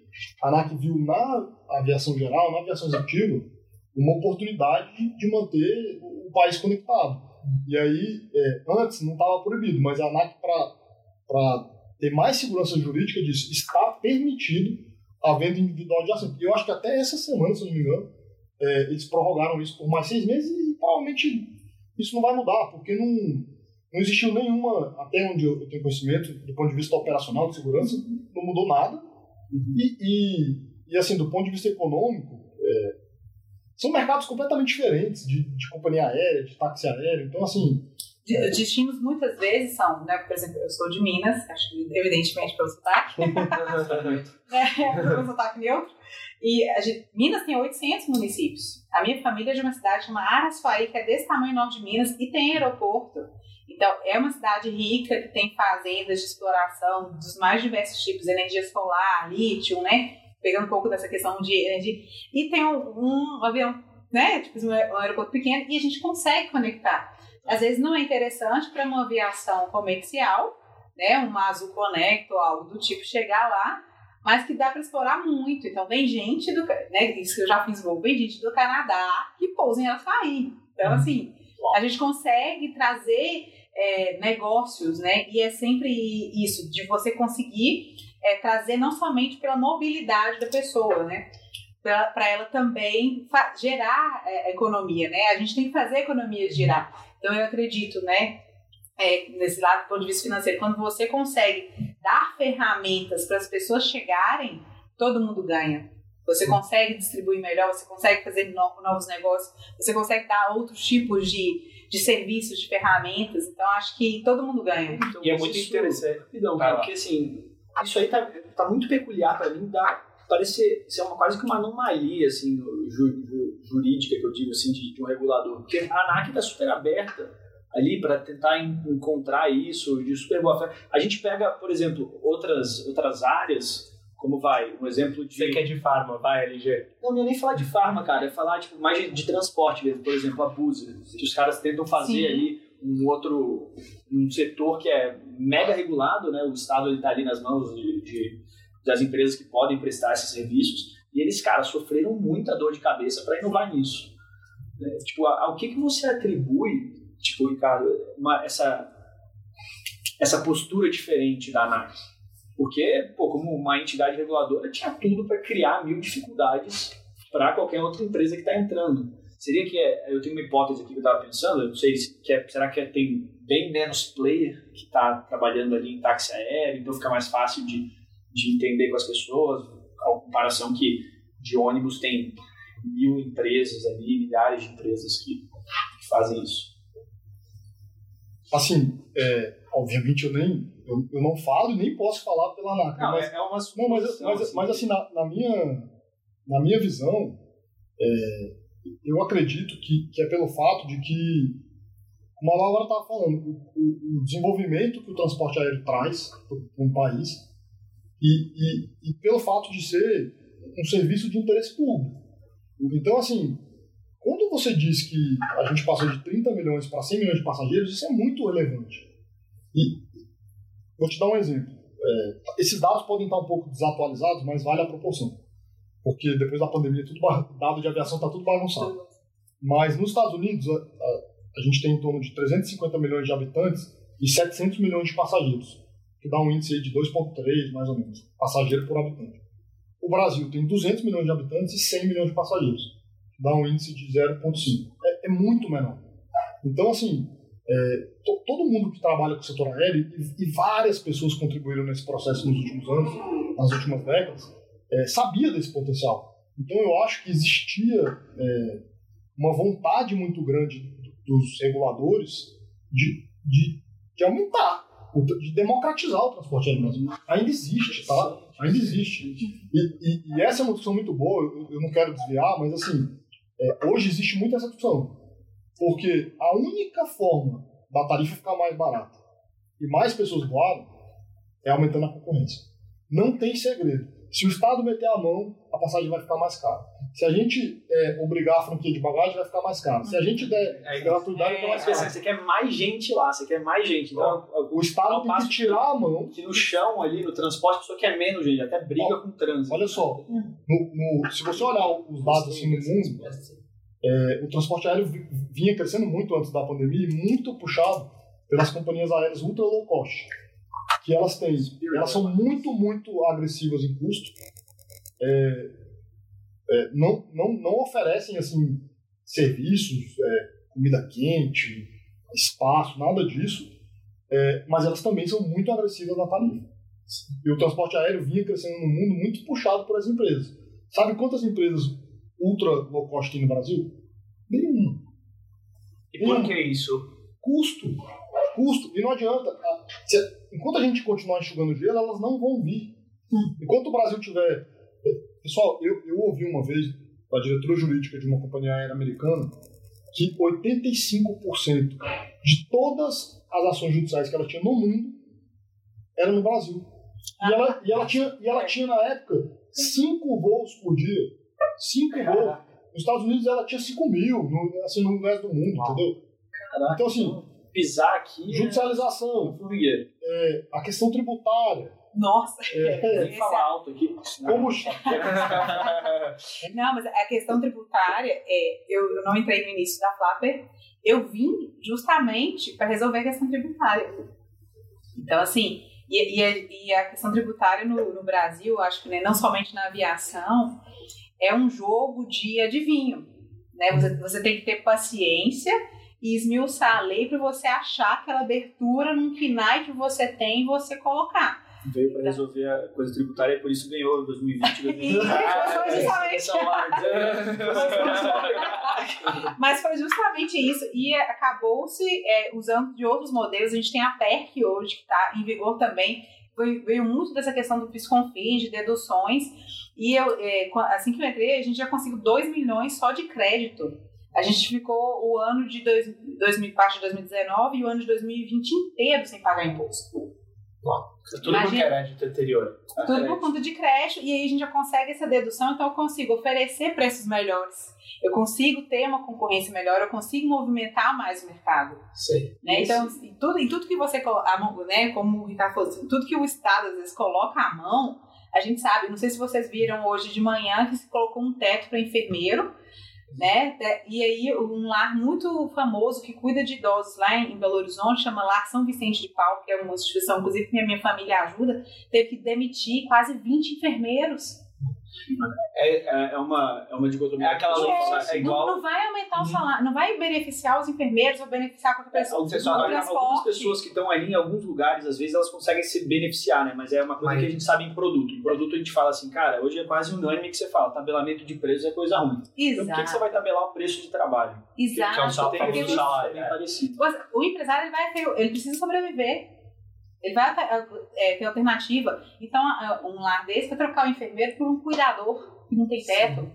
a ANAC viu na aviação geral, na aviação executiva, uma oportunidade de, manter o, país conectado. E aí, é, antes não estava proibido, mas a ANAC, para ter mais segurança jurídica, disse está permitido a venda individual de assento. E eu acho que até essa semana, se não me engano, é, eles prorrogaram isso por mais seis meses e provavelmente isso não vai mudar, porque não, não existiu nenhuma, até onde eu tenho conhecimento, do ponto de vista operacional de segurança, não mudou nada. E, e, e, assim, do ponto de vista econômico, são mercados completamente diferentes de, de companhia aérea, de táxi aéreo. Então, assim, De- Destinos muitas vezes são, né? Por exemplo, eu sou de Minas, acho que evidentemente pelo sotaque, né? <laughs> <laughs> pelo sotaque neutro. E a gente- Minas tem 800 municípios. A minha família é de uma cidade chamada Araçuaí, que é desse tamanho norte de Minas, e tem aeroporto. Então, é uma cidade rica que tem fazendas de exploração dos mais diversos tipos, energia solar, lítio, né? Pegando um pouco dessa questão de energia. E tem um, um avião, né? Tipo, um aer- um aeroporto pequeno, e a gente consegue conectar. Às vezes não é interessante para uma aviação comercial, né? Uma Azul Connect ou algo do tipo chegar lá, mas que dá para explorar muito. Então, vem gente do. Né, isso que eu já fiz voo, vem gente do Canadá que pousa em Araçuaí. Então, assim, a gente consegue trazer é, negócios, né? E é sempre isso, de você conseguir é, trazer não somente pela mobilidade da pessoa, né? Para ela também gerar é, economia, né? A gente tem que fazer a economia girar. Então, eu acredito, né? é, nesse lado do ponto de vista financeiro, quando você consegue dar ferramentas para as pessoas chegarem, todo mundo ganha. Você consegue distribuir melhor, você consegue fazer no- novos negócios, você consegue dar outros tipos de, de serviços, de ferramentas. Então, acho que todo mundo ganha. E é muito Isso- interessante. Cara, lá. porque assim, isso aí tá, tá muito peculiar pra mim, dá, parece ser uma, quase que uma anomalia, assim, no ju- ju- jurídica, que eu digo, assim, de, de um regulador. Porque a ANAC tá super aberta ali para tentar en- encontrar isso de super boa fé. A gente pega, por exemplo, outras, outras áreas, como vai, um exemplo de... Você que é de farma, vai, LG. Não, não é nem falar de farma, cara, é falar tipo, mais de, de transporte mesmo, por exemplo, a Busa, que os caras tentam fazer Sim. ali um outro um setor que é mega regulado, né? O Estado está ali nas mãos de, de- das empresas que podem prestar esses serviços e eles, cara, sofreram muita dor de cabeça para inovar nisso. né? Tipo, ao que, que você atribui, tipo, Ricardo, uma- essa, essa postura diferente da ANAC? Porque, pô, como uma entidade reguladora, tinha tudo para criar mil dificuldades para qualquer outra empresa que está entrando. Seria que é, eu tenho uma hipótese aqui que eu estava pensando, eu não sei se que é, será que é, tem bem menos player que está trabalhando ali em táxi aéreo, então fica mais fácil de, de entender com as pessoas, a comparação que de ônibus tem mil empresas ali, milhares de empresas que, que fazem isso. assim, é, obviamente eu nem eu, eu não falo e nem posso falar pela ANAC, Não, mas é, é uma Não, mas, mas, mas assim, na, na minha, na minha visão, é, eu acredito que, que é pelo fato de que, como a Laura estava falando, o, o- o desenvolvimento que o transporte aéreo traz para um país e, e, e pelo fato de ser um serviço de interesse público. Então, assim, quando você diz que a gente passou de 30 milhões para 100 milhões de passageiros, isso é muito relevante. E vou te dar um exemplo. É, esses dados podem estar um pouco desatualizados, mas vale a proporção. Porque depois da pandemia, tudo dado de aviação está tudo bagunçado. Mas nos Estados Unidos, a, a- a gente tem em torno de 350 milhões de habitantes e 700 milhões de passageiros, que dá um índice de 2,3 mais ou menos, passageiro por habitante. O Brasil tem 200 milhões de habitantes e 100 milhões de passageiros, que dá um índice de 0,5. É, é muito menor. Então, assim, é, to- todo mundo que trabalha com o setor aéreo, e, e várias pessoas contribuíram nesse processo nos últimos anos, nas últimas décadas, é, sabia desse potencial. Então, eu acho que existia é, uma vontade muito grande dos reguladores de de, de aumentar, de democratizar o transporte aéreo. Ainda existe, tá? Ainda existe. E, e, e essa é uma discussão muito boa, eu, eu não quero desviar, mas assim, é, hoje existe muito essa discussão. Porque a única forma da tarifa ficar mais barata e mais pessoas voarem é aumentando a concorrência. Não tem segredo. Se o Estado meter a mão, a passagem vai ficar mais cara. Se a gente é, obrigar a franquia de bagagem, vai ficar mais caro. Se a gente der É, gratuidade, vai ficar mais assim, caro. você quer mais gente lá, você quer mais gente. Então, O Estado Ao tem que tirar a mão. que no chão ali, no transporte, a pessoa quer menos gente, até briga com o trânsito. Olha só, no- no- se você olhar os dados assim no mundo, é, o transporte aéreo vi- vinha crescendo muito antes da pandemia e muito puxado pelas companhias aéreas ultra low cost, que elas têm, elas são muito, muito agressivas em custo, é, é, não, não, não oferecem assim serviços, é, comida quente, espaço, nada disso, é, mas elas também são muito agressivas na tarifa. E o transporte aéreo vinha crescendo no mundo muito puxado por as empresas. Sabe quantas empresas ultra low cost tem no Brasil? Nenhuma. E por que isso? Custo. Custo. E não adianta. a- se- enquanto a gente continuar enxugando gelo, elas não vão vir. Enquanto o Brasil tiver. Pessoal, eu, eu ouvi uma vez da diretora jurídica de uma companhia aérea americana que 85% de todas as ações judiciais que ela tinha no mundo eram no Brasil. E ela, e ela, tinha, e ela tinha, na época, cinco voos por dia. Cinco voos. Nos Estados Unidos ela tinha 5 mil, no, assim, no resto do mundo, entendeu? Caraca. Então, assim, Pisar aqui é judicialização, formigueiro. é, a questão tributária, Nossa. é, Nem falar alto aqui. como <laughs> <laughs> Não, mas a questão tributária, é, eu, eu não entrei no início da Flapper, eu vim justamente para resolver a questão tributária. Então, assim, e, e a, e a questão tributária no, no Brasil, acho que né, não somente na aviação, é um jogo de adivinho. Né? Você, você tem que ter paciência e esmiuçar a lei para você achar aquela abertura num KNAI que você tem e você colocar. Veio para resolver a coisa tributária e por isso ganhou em 2020 E <laughs> foi <laughs> justamente Esse é o Mas foi justamente isso. E acabou-se é, usando de outros modelos. A gente tem a PERC hoje, que está em vigor também. Veio, muito dessa questão do PisconFins, de deduções. E eu, é, assim que eu entrei, a gente já conseguiu 2 milhões só de crédito. A gente ficou o ano de dois, 2000, parte de 2019 e o ano de 2020 inteiro sem pagar imposto. Tudo porque Imagina- era de anterior. Tudo por conta de crédito, e aí a gente já consegue essa dedução, então eu consigo oferecer preços melhores. Eu consigo ter uma concorrência melhor, eu consigo movimentar mais o mercado. Sei. Né? Então, em tudo, em tudo que você a mão, né, como o Ricardo falou, assim, tudo que o Estado às vezes coloca à mão, a gente sabe, não sei se vocês viram hoje de manhã que se colocou um teto para enfermeiro, né? E aí um lar muito famoso que cuida de idosos lá em Belo Horizonte, chama Lar São Vicente de Paulo, que é uma instituição, inclusive, que a minha família ajuda, teve que demitir quase 20 enfermeiros. É, é, uma, é uma dicotomia. É aquela é assim, igual- Não, não vai aumentar o salário, não vai beneficiar os enfermeiros ou beneficiar qualquer pessoa. você Algumas, só algumas pessoas que estão ali em alguns lugares, às vezes elas conseguem se beneficiar, né? Mas é uma coisa Mas- que a gente sabe em produto. Em produto a gente fala assim, cara, hoje é quase unânime que você fala, tabelamento de preços é coisa ruim. Então por que, que você Exato. vai tabelar o preço de trabalho? Exato. que é um Tem Porque um o salário, bem é. parecido. O empresário ele vai ter, ele precisa sobreviver. Ele vai é, ter alternativa. Então, um lar desse vai trocar o enfermeiro por um cuidador que não tem teto.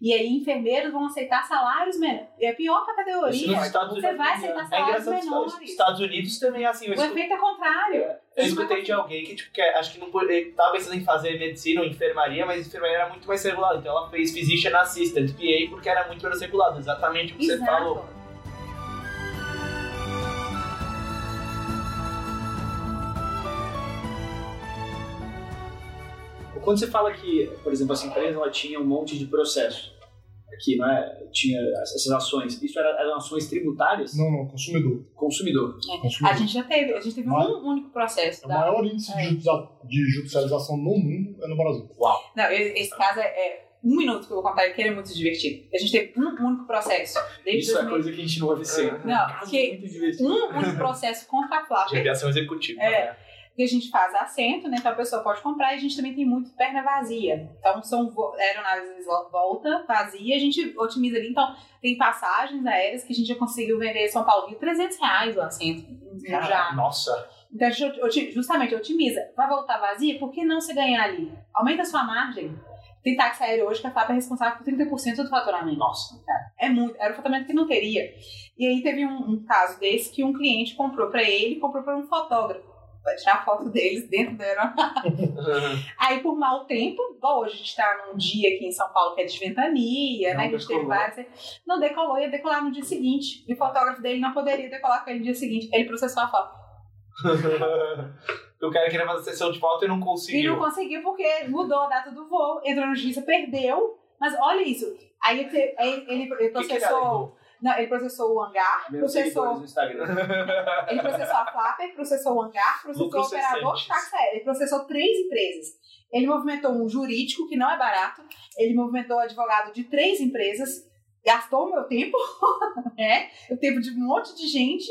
E aí, enfermeiros vão aceitar salários menores. É pior para a categoria. Você vai aceitar É salários engraçado que menores. nos Estados Unidos também é assim. O escuto- efeito é contrário. Eu escutei de alguém que, tipo, que acho que não pode- ele tava pensando em fazer medicina ou enfermaria, mas enfermaria era muito mais regulado. Então ela fez Physician Assistant, PA, porque era muito menos regulado. Exatamente o que você falou. Quando você fala que, por exemplo, essa empresa ela tinha um monte de processo aqui, não é? Tinha essas ações. Isso era, eram ações tributárias? Não, não, consumidor. Consumidor. A consumidor. gente já teve, a gente teve Mas- um único processo. O da- maior índice de É. de judicialização no mundo é no Brasil. Não, e- esse caso é, é um minuto que eu vou contar, que ele é muito divertido. A gente teve um único processo. Desde Isso é 2000 coisa que a gente não vai ver sempre. Não, Caso porque um único processo contra a <laughs> De Flávia. aviação executiva. É. né? Que a gente faz assento, né? Então a pessoa pode comprar e a gente também tem muito perna vazia. Então são aeronaves volta vazia, a gente otimiza ali. Então tem passagens aéreas que a gente já conseguiu vender em São Paulo Rio 300 reais o assento. Já. Nossa. Então a gente justamente otimiza. Vai voltar vazia? Por que não você ganhar ali? Aumenta a sua margem. Tem táxi aéreo hoje que a FAP é responsável por 30% do faturamento. Nossa. É muito. Era o faturamento que não teria. E aí teve um, um caso desse que um cliente comprou para ele, comprou para um fotógrafo. Vai tirar foto deles dentro da aeronave. aí, por mau tempo, bom, hoje a gente está num dia aqui em São Paulo que é de ventania, Não né? Que a gente teve decolou. vários. Não decolou, ia decolar no dia seguinte. E o fotógrafo dele não poderia decolar com ele no dia seguinte. Ele processou a foto. <laughs> o cara queria fazer sessão de foto e não E conseguiu. não conseguiu porque mudou a data do voo, entrou na justiça, perdeu. Mas olha isso. Aí ele, ele processou. Não, ele processou o hangar, processou. seguidores no Instagram. <laughs> Ele processou a Flapper, processou o hangar, processou o operador de táxi aéreo. Ele processou três empresas. Ele movimentou um jurídico, que não é barato. Ele movimentou advogado de três empresas. Gastou o meu tempo, <laughs> né? O tempo de um monte de gente.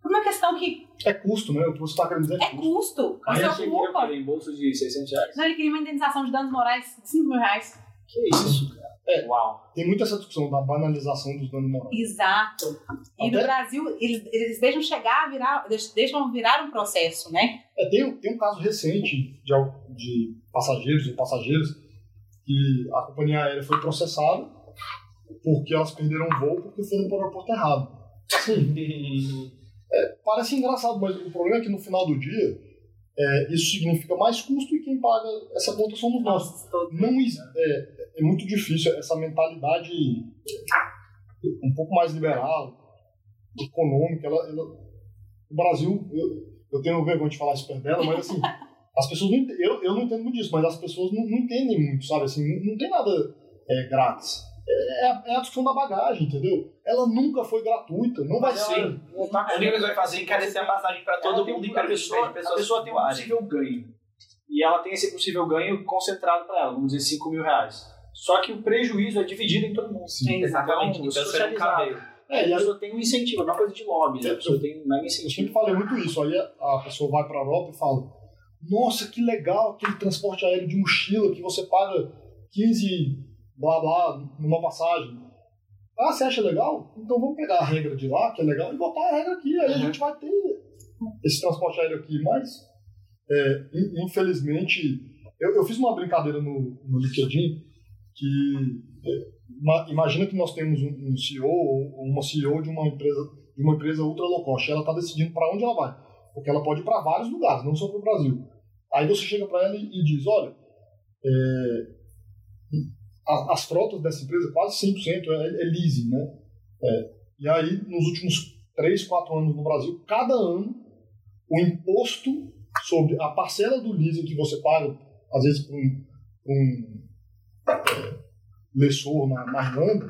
Por uma questão que É custo, né? O que você está querendo dizer é é custo. custo. Aí Isso eu é achei que reembolso de 600 reais. Não, ele queria uma indenização de danos morais de 5 mil reais. Que isso, cara? É. Uau. Tem muito essa discussão da banalização dos danos morais. Exato. E no Brasil, eles, eles deixam chegar a virar, deixam- virar um processo, né? É, tem, tem um caso recente de, de passageiros e passageiras que a companhia aérea foi processada porque elas perderam o voo porque foram para o aeroporto errado. Sim, <laughs> parece engraçado, mas o problema é que no final do dia é, isso significa mais custo e quem paga essa conta somos nós. Não é, é muito difícil essa mentalidade um pouco mais liberal, econômica. Ela, ela- o Brasil, eu, eu tenho vergonha de falar isso perto dela, mas assim, <laughs> as pessoas não, eu, eu não entendo muito disso, mas as pessoas não, não entendem muito, sabe? Assim, não, não tem nada é, grátis. É, é a, é a discussão da bagagem, entendeu? Ela nunca foi gratuita, não vai ser. A única coisa que vai fazer encarecer a passagem pra todo mundo um- e a permitir pessoa, a pessoa tem um possível ganho. E ela tem esse possível ganho concentrado para ela, vamos dizer 5 mil reais. Só que o prejuízo é dividido em todo mundo. Sim. Exatamente. Então, Então você não socializado. cabe. É, É, e a a- pessoa tem um incentivo, é uma coisa de lobby, né? a pessoa tem um mega Eu incentivo. sempre falei muito isso. Aí a, a pessoa vai para a Europa e fala: Nossa, que legal aquele transporte aéreo de mochila que você paga 15 blá blá numa passagem. Ah, você acha legal? Então vamos pegar a regra de lá, que é legal, e botar a regra aqui. Aí a Uhum. gente vai ter esse transporte aéreo aqui. Mas, é, in- infelizmente, eu, eu fiz uma brincadeira no, no LinkedIn que é, ima- imagina que nós temos um, CEO ou uma CEO de uma empresa de uma empresa ultra low cost. Ela está decidindo para onde ela vai, porque ela pode ir para vários lugares, não só para o Brasil. Aí você chega para ela e, diz, olha, é, as frotas dessa empresa quase 100% é, é leasing, né? É, e aí nos últimos 3, 4 anos no Brasil, cada ano o imposto sobre a parcela do leasing que você paga, às vezes para um, um lessor na, na Irlanda,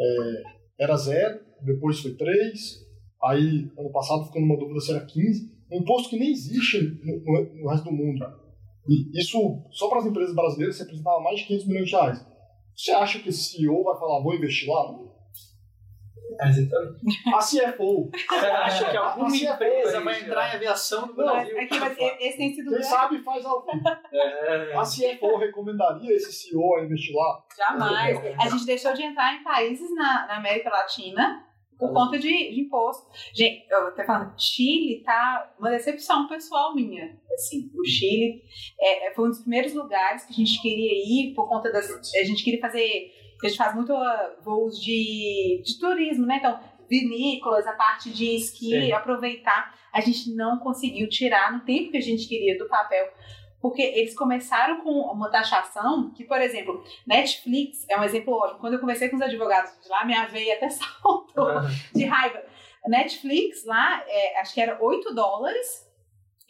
é, era zero, depois foi 3, aí ano passado ficou numa dúvida se era 15, um imposto que nem existe no, no- no resto do mundo. E isso, só para as empresas brasileiras, representava mais de 500 milhões de reais. Você acha que esse CEO vai falar, vou investir lá? Não. A CFO. Você acha que alguma é empresa feio, vai entrar em aviação no Brasil? aqui, mas esse tem sido Quem grande. sabe faz ao vivo. É. A CFO recomendaria esse CEO a investir lá? Jamais. A gente deixou de entrar em países na, na América Latina por conta de, de imposto. Gente, eu até falando, Chile tá uma decepção pessoal minha. Assim, o Chile é, é, foi um dos primeiros lugares que a gente queria ir por conta das. A gente queria fazer. A gente faz muito ah, voos de, de turismo, né? Então, vinícolas, a parte de esqui, Sim. aproveitar. A gente não conseguiu tirar no tempo que a gente queria do papel. Porque eles começaram com uma taxação que, por exemplo, Netflix é um exemplo ótimo. Quando eu conversei com os advogados de lá, minha veia até <laughs> saltou de raiva. Netflix lá, é, acho que era 8 dólares,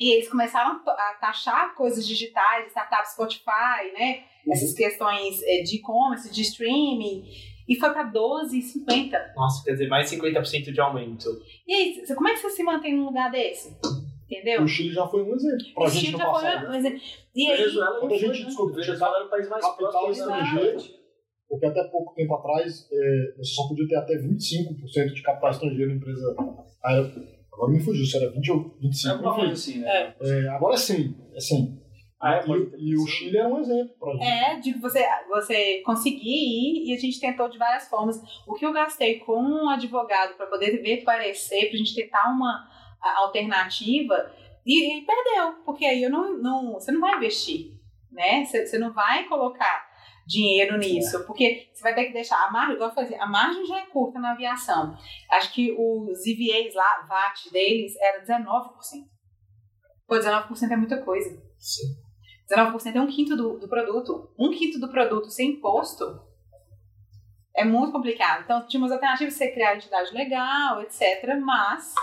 e eles começaram a taxar coisas digitais, startup Spotify, né? Essas questões é, de e-commerce, de streaming, e foi para 12,50. Nossa, quer dizer, mais 50% de aumento. E aí, como é que você se mantém num lugar desse? Entendeu? O Chile já foi um exemplo pra O gente Chile já foi passado. um exemplo. E aí, Venezuela Quando a gente foi, né? descobriu Venezuela era o país mais capital estrangeiro. Porque até pouco tempo atrás, é, você só podia ter até 25% de capital estrangeiro em empresa aérea. Agora me fugiu, se era 20 ou 25. É coisa enfim. assim, né? É, agora é 100. É 100. Ah, é, e, e o. Chile era um exemplo pra gente. É, de você, você conseguir ir e a gente tentou de várias formas. O que eu gastei com um advogado para poder ver parecer, pra gente tentar uma a- alternativa, e, e perdeu, porque aí eu não, não, você não vai investir, né? Você, você não vai colocar dinheiro nisso, porque você vai ter que deixar a margem, igual eu falei, a margem já é curta na aviação. Acho que os EVAs lá, VAT deles, era 19%. Pô, 19% é muita coisa. Sim. 19% é um quinto do, do produto. Um quinto do produto sem imposto é muito complicado. Então, tinha umas alternativas de você criar entidade legal, etc. Mas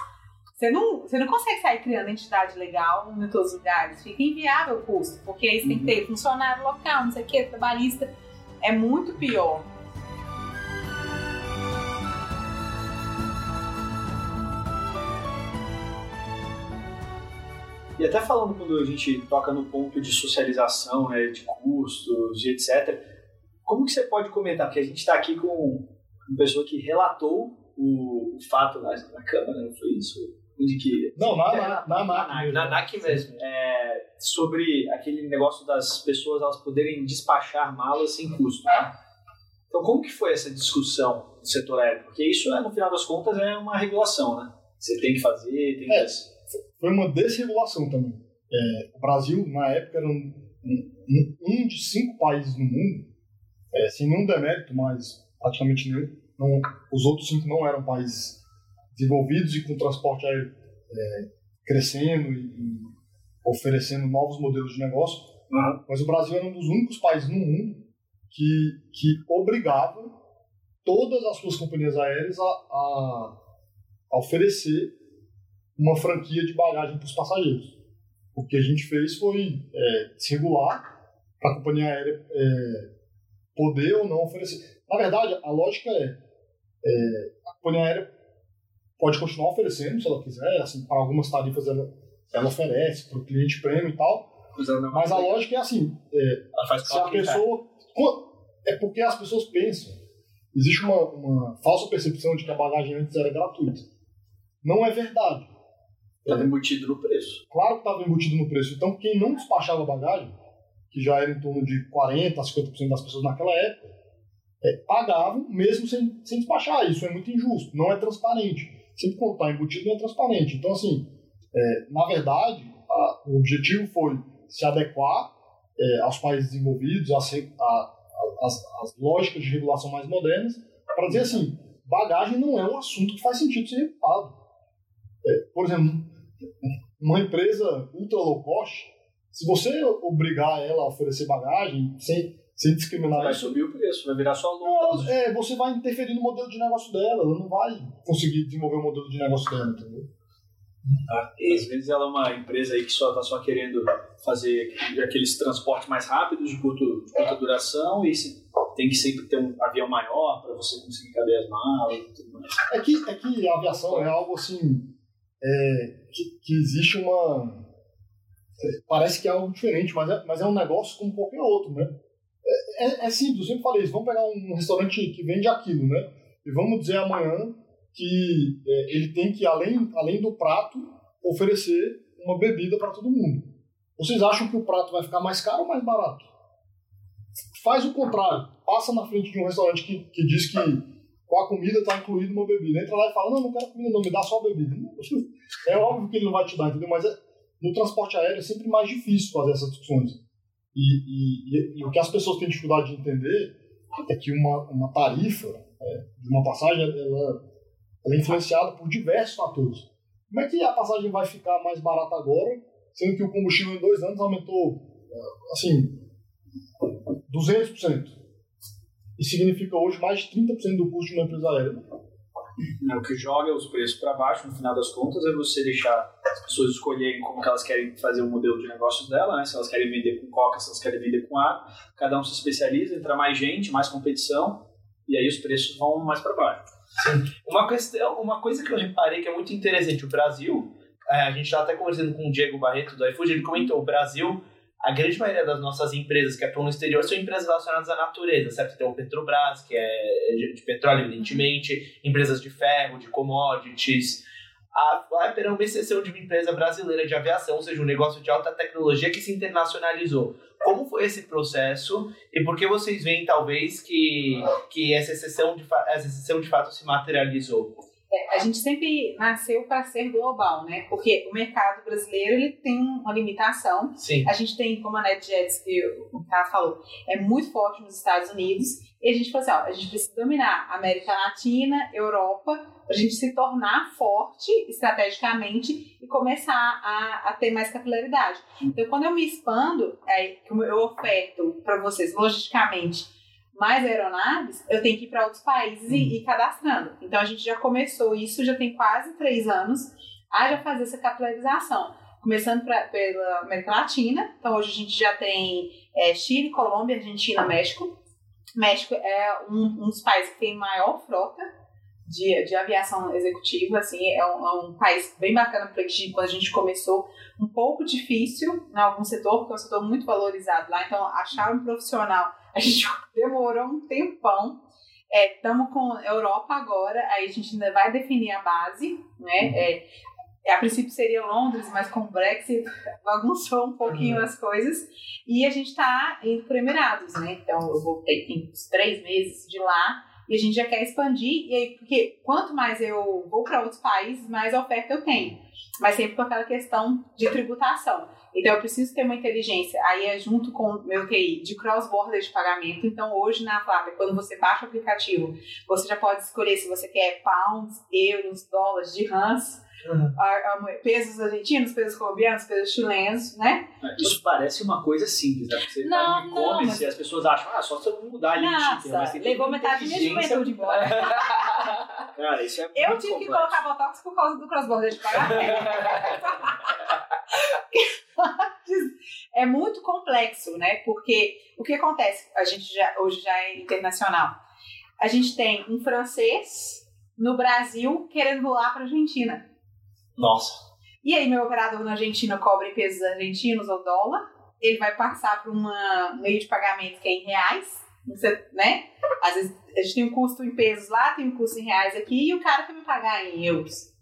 você não, você não consegue sair criando entidade legal em todos os lugares. Fica inviável o custo, porque aí você tem que ter funcionário local, não sei o que, trabalhista. É muito pior. E até falando quando a gente toca no ponto de socialização, né, de custos e etc. Como que você pode comentar? Porque a gente está aqui com uma pessoa que relatou o, o fato na, na Câmara, não foi isso? De que, Não, na, É, na, na. Na NAC mesmo. é, sobre aquele negócio das pessoas elas poderem despachar malas sem custo, né? Então, como que foi essa discussão no setor aéreo? Porque isso, é, no final das contas, é uma regulação, né? Você tem que fazer, tem que... É. Foi uma desregulação também. É, o Brasil, na época, era um, um, um de cinco países no mundo, é, sem nenhum demérito, mas praticamente nenhum. Não, os outros cinco não eram países desenvolvidos e com transporte aéreo é, crescendo e, e oferecendo novos modelos de negócio. Uhum. Mas o Brasil era um dos únicos países no mundo que, que obrigava todas as suas companhias aéreas a, a, a oferecer uma franquia de bagagem para os passageiros. O que a gente fez foi é, se regular para a companhia aérea é, poder ou não oferecer. Na verdade, a lógica é, é, a companhia aérea pode continuar oferecendo, se ela quiser, assim, para algumas tarifas ela, ela oferece, para o cliente prêmio e tal, mas a lógica é assim, é, Ela faz se a pessoa. É porque as pessoas pensam. Existe uma, uma falsa percepção de que a bagagem antes era gratuita. Não é verdade. Estava embutido no preço. Claro que estava embutido no preço. Então, quem não despachava bagagem, que já era em torno de 40% a 50% das pessoas naquela época, é, pagavam mesmo sem, sem despachar. Isso é muito injusto. Não é transparente. Sempre quando está embutido, é transparente. Então, assim, é, na verdade, a- o objetivo foi se adequar é, aos países desenvolvidos, às lógicas de regulação mais modernas, para dizer assim, bagagem não é um assunto que faz sentido ser regulado. É, por exemplo, uma empresa ultra low cost, se você obrigar ela a oferecer bagagem sem, sem discriminar Vai subir o preço, vai virar só não, lucro. é, você vai interferir no modelo de negócio dela, ela não vai conseguir desenvolver o modelo de negócio dela, entendeu? Às vezes ela é uma empresa aí que só está só querendo fazer aqueles transportes mais rápidos, de, curto, de curta duração, e se, tem que sempre ter um avião maior para você conseguir caber as malas e tudo mais. É que, é que a aviação é algo assim. é, que, que existe uma. Parece que é algo diferente, mas é, mas é um negócio como qualquer outro, né? É, é, é simples, eu sempre falei isso. Vamos pegar um restaurante que vende aquilo, né? E vamos dizer amanhã que é, ele tem que, além, além do prato, oferecer uma bebida para todo mundo. Vocês acham que o prato vai ficar mais caro ou mais barato? Faz o contrário. Passa na frente de um restaurante que, que diz que com a comida está incluído uma bebida. Entra lá e fala, não, não quero comida não, me dá só a bebida. <laughs> É óbvio que ele não vai te dar, entendeu? Mas é, no transporte aéreo é sempre mais difícil fazer essas discussões. E, e- e- o que as pessoas têm dificuldade de entender é que uma, uma tarifa é, de uma passagem, ela, ela é influenciada por diversos fatores. Como é que a passagem vai ficar mais barata agora, sendo que o combustível em dois anos aumentou, eh, assim, 200%? E significa hoje mais de 30% do custo de uma empresa aérea. Né, O que joga os preços para baixo, no final das contas, é você deixar as pessoas escolherem como que elas querem fazer o modelo de negócios dela, né? se elas querem vender com coca, se elas querem vender com água. Cada um se especializa, entra mais gente, mais competição, e aí os preços vão mais para baixo. Uma, questão, uma coisa que eu reparei que é muito interessante, o Brasil, é, a gente estava até conversando com o Diego Barreto do iFood, ele comentou, o Brasil, a grande maioria das nossas empresas que atuam no exterior são empresas relacionadas à natureza, certo? Tem o Petrobras, que é de, de petróleo, evidentemente, empresas de ferro, de commodities. a Flapper é uma exceção de uma empresa brasileira de aviação, ou seja, um negócio de alta tecnologia que se internacionalizou. Como foi esse processo e por que vocês veem, talvez, que, que essa, exceção de, essa exceção de fato se materializou? É, a gente sempre nasceu para ser global, né? Porque o mercado brasileiro ele tem uma limitação. Sim. A gente tem, como a NetJets, que o Carlos falou, é muito forte nos Estados Unidos. E a gente falou assim: ó, a gente precisa dominar América Latina, Europa, para a gente se tornar forte estrategicamente e começar a, a ter mais capilaridade. Então, quando eu me expando, é, eu oferto para vocês logisticamente mais aeronaves, eu tenho que ir para outros países e ir cadastrando. Então a gente já começou isso, já tem quase três anos, a já fazer essa capilarização. Começando pra, pela América Latina, então hoje a gente já tem é, Chile, Colômbia, Argentina, México. México é um, um dos países que tem maior frota de, de aviação executiva, assim, é um, é um país bem bacana para quando a gente começou, um pouco difícil em algum setor, porque é um setor muito valorizado lá, então achar um profissional <laughs> a gente demorou um tempão. Estamos é, com Europa agora, aí a gente ainda vai definir a base, né? Uhum. É, a princípio seria Londres, mas com o Brexit <laughs> bagunçou um pouquinho uhum. as coisas. E a gente está indo para Emirados, né? Então eu voltei tem uns três meses de lá e a gente já quer expandir. E aí, porque quanto mais eu vou para outros países, mais oferta eu tenho. Mas sempre com aquela questão de tributação. Então eu preciso ter uma inteligência. Aí é junto com o meu TI de cross-border de pagamento. Então hoje na Flávia, quando você baixa o aplicativo, você já pode escolher se você quer pounds, euros, dólares, dirhams. Uhum. pesos argentinos, pesos colombianos, pesos chilenos, né? Isso parece uma coisa simples, né? Porque você não, tá no e-commerce mas... e as pessoas acham, ah, só se eu mudar ali Nossa, mas tem levou metade da minha juventude embora. <laughs> Cara, isso é Eu tive complexo. que colocar Botox por causa do cross-border de pagamento. <laughs> é muito complexo, né? Porque o que acontece? A gente já, hoje já é internacional. A gente tem um francês no Brasil querendo voar para a Argentina. Nossa. E aí, meu operador na Argentina cobra em pesos argentinos ou dólar. Ele vai passar para um meio de pagamento que é em reais, né? Às vezes a gente tem um custo em pesos lá, tem um custo em reais aqui, e o cara quer me pagar em euros.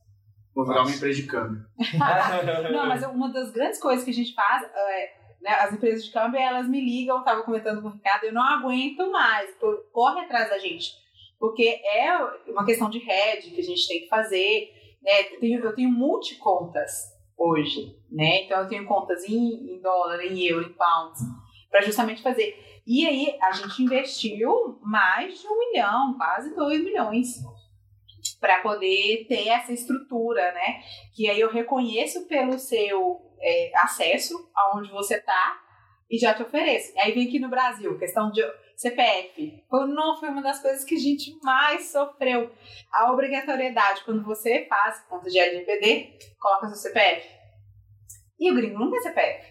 Vou virar uma empresa de câmbio. <laughs> Não, mas uma das grandes coisas que a gente faz é, né, as empresas de câmbio, elas me ligam, estava comentando com o Ricardo, eu não aguento mais, corre atrás da gente. Porque é uma questão de rede que a gente tem que fazer. Né? Eu, tenho, eu tenho multicontas hoje, né? Então eu tenho contas em, em dólar, em euro, em pounds, para justamente fazer. E aí a gente investiu mais de um milhão, quase dois milhões para poder ter essa estrutura, né? Que aí eu reconheço pelo seu é, acesso aonde você está e já te ofereço. Aí vem aqui no Brasil, questão de CPF. Não foi uma das coisas que a gente mais sofreu. A obrigatoriedade, quando você faz conta de LGPD, coloca seu CPF. E o gringo não tem CPF.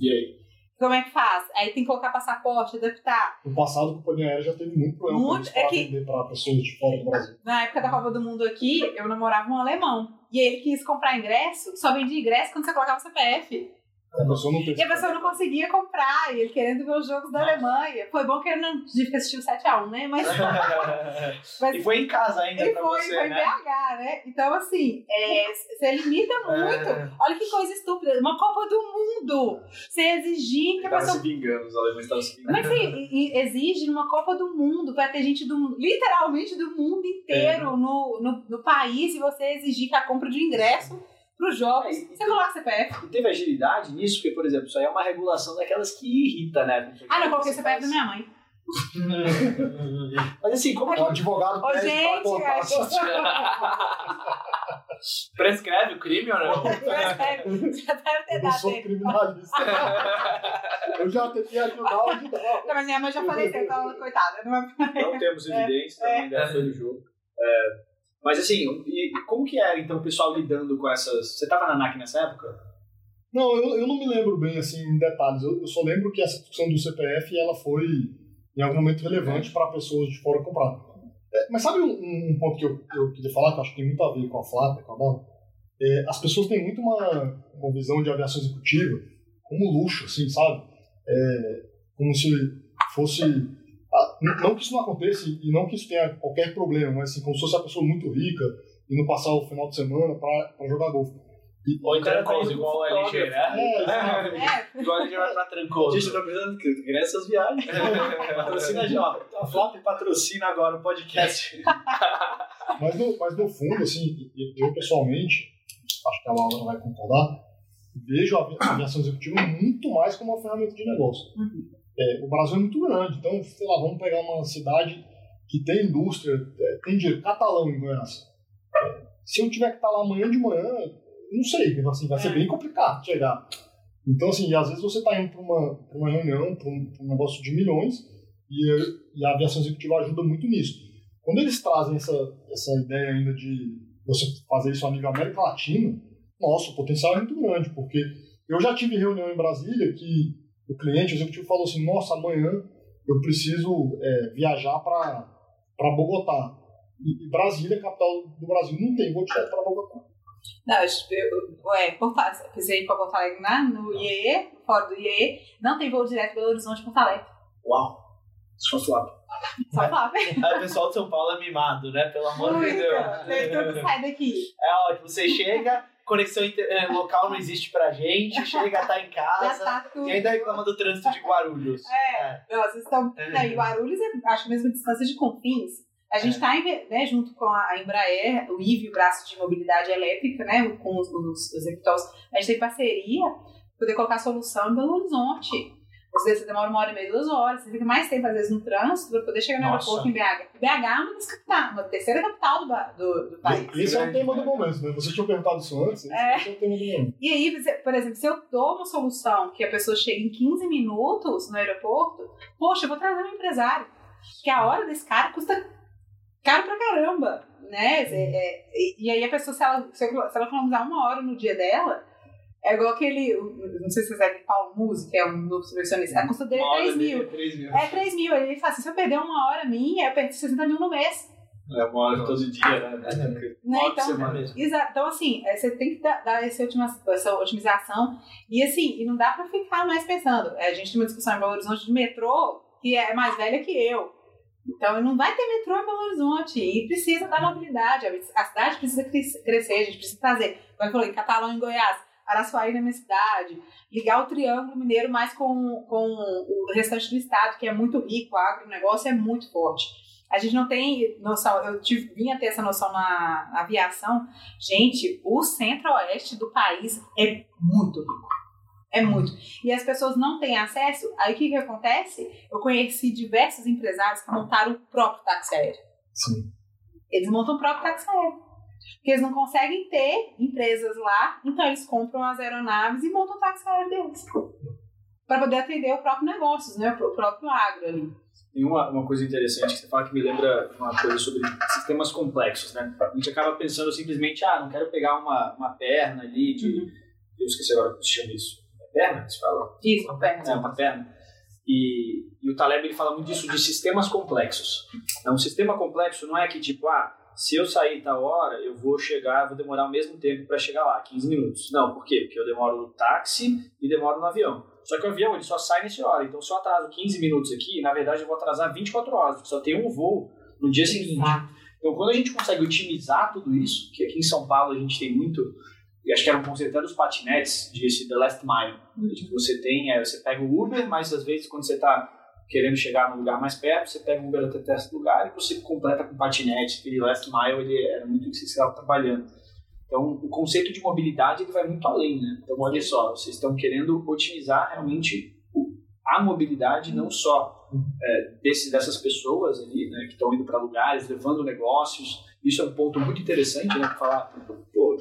E aí? Como é que faz? Aí tem que colocar passaporte, adaptar. No passado, a companhia aérea já teve muito problema muito, para é que, vender para pessoas de fora do Brasil. Na época da Copa do Mundo aqui, eu namorava um alemão. E ele quis comprar ingresso, só vendia ingresso quando você colocava o CPF. A pessoa não e a pessoa não conseguia comprar, e ele querendo ver os jogos da Alemanha. Foi bom que ele não assistir o 7x1, né? Mas, <laughs> mas, e foi em casa ainda. E foi, você, foi né? em BH, né? Então, assim, é, você limita muito. É. Olha que coisa estúpida. Uma Copa do Mundo. Você exigir que a pessoa. se vingando, os alemães estavam se vingando. Que você exige numa Copa do Mundo para ter gente do literalmente do mundo inteiro é. no, no, no país e você exigir que a compra de ingresso para os jogos, é, você coloca CPF. E teve agilidade nisso, porque, por exemplo, isso aí é uma regulação daquelas que irrita, né? Ah, não, coloquei o CPF da minha mãe. <laughs> Mas assim, como é que. O advogado Ô, gente, <laughs> Prescreve o crime ou não? Prescreve. <laughs> Já deve ter dado. Eu sou criminalista. eu já tentei ajudar o. Não, mas minha mãe já faleceu, então, coitada. Não, não temos evidência, é, também é. no jogo. É, mas assim, e como que era então o pessoal lidando com essas. Você estava na NAC nessa época? Não, eu, eu não me lembro bem assim em detalhes. Eu, eu só lembro que essa discussão do CPF ela foi em algum momento relevante para pessoas de fora comprar. É, mas sabe um, um, ponto que eu, eu queria falar que eu acho que tem muito a ver com a Flávia, com a Bala? É, as pessoas têm muito uma, uma visão de aviação executiva como luxo, assim, sabe? É, como se fosse não que isso não aconteça e não que isso tenha qualquer problema, mas assim, como se fosse uma pessoa muito rica indo passar o final de semana para jogar golfe. E, Ou em Trancoso, igual o LG, né? É, é. Igual o LG vai pra Trancoso. Gente, eu tô precisando que essas viagens. <laughs> patrocina já. A Flop patrocina agora o podcast. <laughs> mas, no, mas no fundo, assim, eu pessoalmente, acho que a Laura vai concordar, vejo a aviação executiva muito mais como uma ferramenta de negócio. Uhum. É, o Brasil é muito grande, então, sei lá, vamos pegar uma cidade que tem indústria, é, tem dinheiro, Catalão em Goiás. É, se eu tiver que estar lá amanhã de manhã, não sei, assim, vai ser é. bem complicado chegar. Então, assim, às vezes você está indo para uma, uma reunião, para um, um, negócio de milhões, e, e, a aviação executiva ajuda muito nisso. Quando eles trazem essa, essa ideia ainda de você fazer isso a nível América Latina, nossa, o potencial é muito grande, porque eu já tive reunião em Brasília que o cliente, o executivo, falou assim: nossa, amanhã eu preciso é, viajar para Bogotá. E, e Brasília, capital do Brasil, não tem vou direto para Bogotá. Não, eu, é, Porto, pisei para Porto Alegre né, no IEE, fora do IEE, não tem voo direto Belo Horizonte Porto Alegre. Uau! Só Flávio. Só Flávio. Aí o pessoal de São Paulo é mimado, né? Pelo amor de Deus. Tudo sai daqui. É ótimo, você chega, conexão é, local não existe pra gente, chega, tá em casa tá e ainda reclama do trânsito de Guarulhos. É, é. Não, vocês estão. É. Em Guarulhos é, acho, mesmo distância de Confins. A gente está é. né, junto com a Embraer, o IVE, o braço de mobilidade elétrica, né, com os, os, os a gente tem parceria poder colocar solução em Belo Horizonte. Às vezes você demora uma hora e meia, duas horas, você fica mais tempo, às vezes, no trânsito para poder chegar no Nossa. aeroporto em BH. BH é uma das capitais, uma terceira capital do, do, do país. Esse é o tema do momento, né? Você tinha perguntado isso antes, é. esse é o tema do momento. E aí, por exemplo, se eu dou uma solução que a pessoa chega em 15 minutos no aeroporto, poxa, eu vou trazer um empresário. Que a hora desse cara custa caro pra caramba, né? É, é, e aí a pessoa, se ela, se ela economizar uma hora no dia dela, é igual aquele, não sei se você sabe, Paulo Musi, que é um novo subvencionista, a custa dele é 3 mil. É 3 mil. É 3 mil. Ele fala assim, se eu perder uma hora minha, eu perco 60 mil no mês. É uma hora todo dia, né? né? Então, exato. então, assim, é, você tem que dar, dar essa, essa otimização. E assim, e não dá pra ficar mais pensando. É, a gente tem uma discussão em Belo Horizonte de metrô, que é mais velha que eu. Então, não vai ter metrô em Belo Horizonte e precisa da mobilidade. A cidade precisa crescer, a gente precisa trazer, como eu falei, Catalão em Goiás, Araçuaí na minha cidade, ligar o Triângulo Mineiro mais com, com o restante do estado, que é muito rico, o agronegócio é muito forte. A gente não tem noção, eu tive, vim a ter essa noção na, na aviação. Gente, o centro-oeste do país é muito rico. É muito. E as pessoas não têm acesso. Aí o que, que acontece? Eu conheci diversos empresários que montaram o próprio táxi aéreo. Sim. Eles montam o próprio táxi aéreo. Porque eles não conseguem ter empresas lá, então eles compram as aeronaves e montam o táxi aéreo deles. Para poder atender o próprio negócio, né? o próprio agro ali. Tem uma, uma coisa interessante que você fala que me lembra uma coisa sobre sistemas complexos, né? A gente acaba pensando simplesmente, ah, não quero pegar uma, uma perna ali de. Uhum. Eu esqueci agora como se chama isso. perna que se fala? Isso, uma perna. É, uma perna. E, e o Taleb ele fala muito disso de sistemas complexos. Então, um sistema complexo não é que tipo, ah, se eu sair tal hora, eu vou chegar, vou demorar o mesmo tempo para chegar lá, 15 minutos. Não, por quê? Porque eu demoro no táxi e demoro no avião. Só que o avião ele só sai nessa hora, então se eu atraso 15 minutos aqui, na verdade eu vou atrasar 24 horas, porque só tem um voo no dia seguinte. Então quando a gente consegue otimizar tudo isso, que aqui em São Paulo a gente tem muito, e acho que era um conceito até dos patinetes, de esse The Last Mile. Uhum. Tipo, você tem, é, você pega o Uber, mas às vezes quando você está querendo chegar no lugar mais perto, você pega um Uber até esse lugar e você completa com patinete. Aquele last mile ele era muito que você estava trabalhando. Então, o conceito de mobilidade ele vai muito além, né? Então, olha só, vocês estão querendo otimizar realmente a mobilidade, não só é, desse, dessas pessoas ali, né, que estão indo para lugares, levando negócios. Isso é um ponto muito interessante, né? Falar, pô,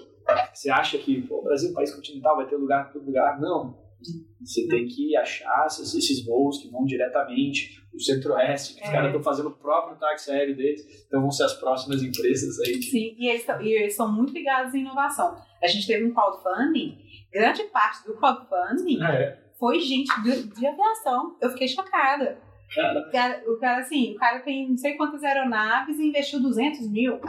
você acha que pô, o Brasil é país continental, vai ter lugar para lugar? Não você tem que achar esses, esses voos que vão diretamente o centro-oeste, que é. os caras estão fazendo o próprio táxi aéreo deles, então vão ser as próximas empresas aí. Sim, e eles, e eles são muito ligados em inovação. A gente teve um crowdfunding, grande parte do crowdfunding ah, é. foi gente de, de, aviação. Eu fiquei chocada. O cara, o cara, assim, o cara tem não sei quantas aeronaves e investiu 200 mil.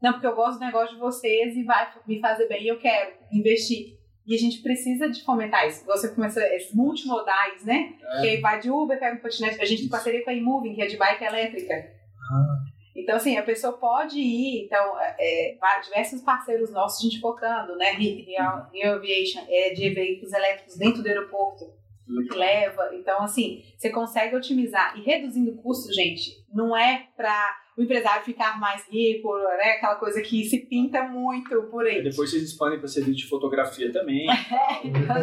Não, porque eu gosto do negócio de vocês e vai me fazer bem e eu quero investir. E a gente precisa de fomentar isso. Você começa esses multimodais, né? É. Que aí vai de Uber, pega um patinete. A gente tem parceria com a iMoving, que é de bike elétrica. Ah. Então, assim, a pessoa pode ir, então, é, é diversos parceiros nossos a gente focando, né? Real, Real Aviation é de veículos elétricos dentro do aeroporto, que leva. Então, assim, você consegue otimizar e reduzindo custos, gente, não é para o empresário ficar mais rico, né? Aquela coisa que se pinta muito por aí. E depois vocês expandem para serviço de fotografia também. <laughs> É, então,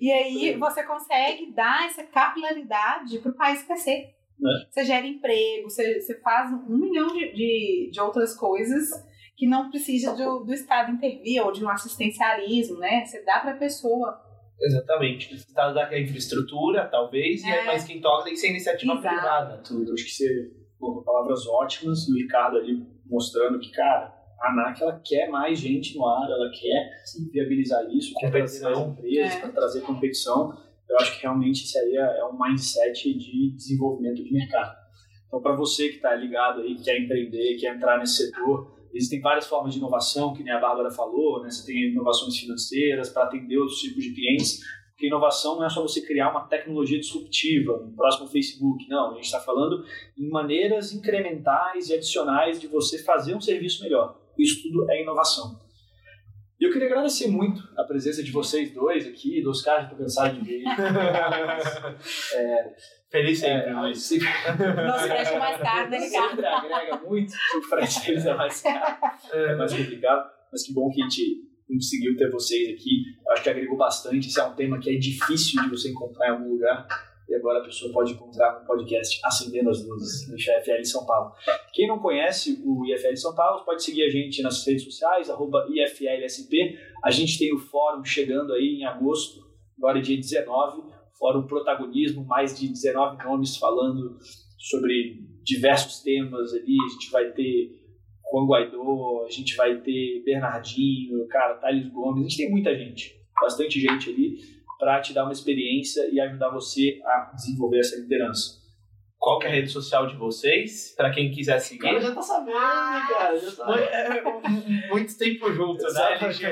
e aí você consegue dar essa capilaridade para o país crescer. É. Você gera emprego, você, você faz um milhão de, de, de outras coisas que não precisa do, do Estado intervir ou de um assistencialismo, né? Você dá para a pessoa. Exatamente. O Estado dá a infraestrutura, talvez, e É. aí, mas quem toca tem que ser iniciativa Exato. privada. Tudo. Acho que você colocou palavras ótimas. O Ricardo ali mostrando que, cara, a ANAC ela quer mais gente no ar, ela quer viabilizar isso, quer trazer mais empresas, É. para trazer competição. Eu acho que realmente isso aí é, é um mindset de desenvolvimento de mercado. Então, para você que está ligado aí, que quer empreender, quer entrar nesse setor, existem várias formas de inovação, que nem a Bárbara falou, né? Você tem inovações financeiras para atender outros tipos de clientes, porque inovação não é só você criar uma tecnologia disruptiva, um próximo Facebook, não. A gente está falando em maneiras incrementais e adicionais de você fazer um serviço melhor. Isso tudo é inovação. E eu queria agradecer muito a presença de vocês dois aqui, dos caras, estou cansado de ver. <laughs> Feliz sempre, É, mas... <laughs> sempre, Nosso frete é mais caro, né, Ricardo? sempre agrega muito, o frete deles é mais caro, é mais complicado, mas que bom que a gente conseguiu ter vocês aqui. Eu acho que agregou bastante. Esse é um tema que é difícil de você encontrar em algum lugar. E agora a pessoa pode encontrar no podcast Acendendo as Luzes, do IFL São Paulo. Quem não conhece o IFL São Paulo, pode seguir a gente nas redes sociais, IFLSP. A gente tem o fórum chegando aí em agosto, agora é dia 19, fórum Protagonismo, mais de 19 nomes falando sobre diversos temas ali. A gente vai ter Juan Guaidó, a gente vai ter Bernardinho, cara, Thales Gomes, a gente tem muita gente, bastante gente ali para te dar uma experiência e ajudar você a desenvolver essa liderança. Qual que é a rede social de vocês? Pra quem quiser seguir. já tá sabendo, cara, já tá Muito, é, muito tempo junto, né, LG?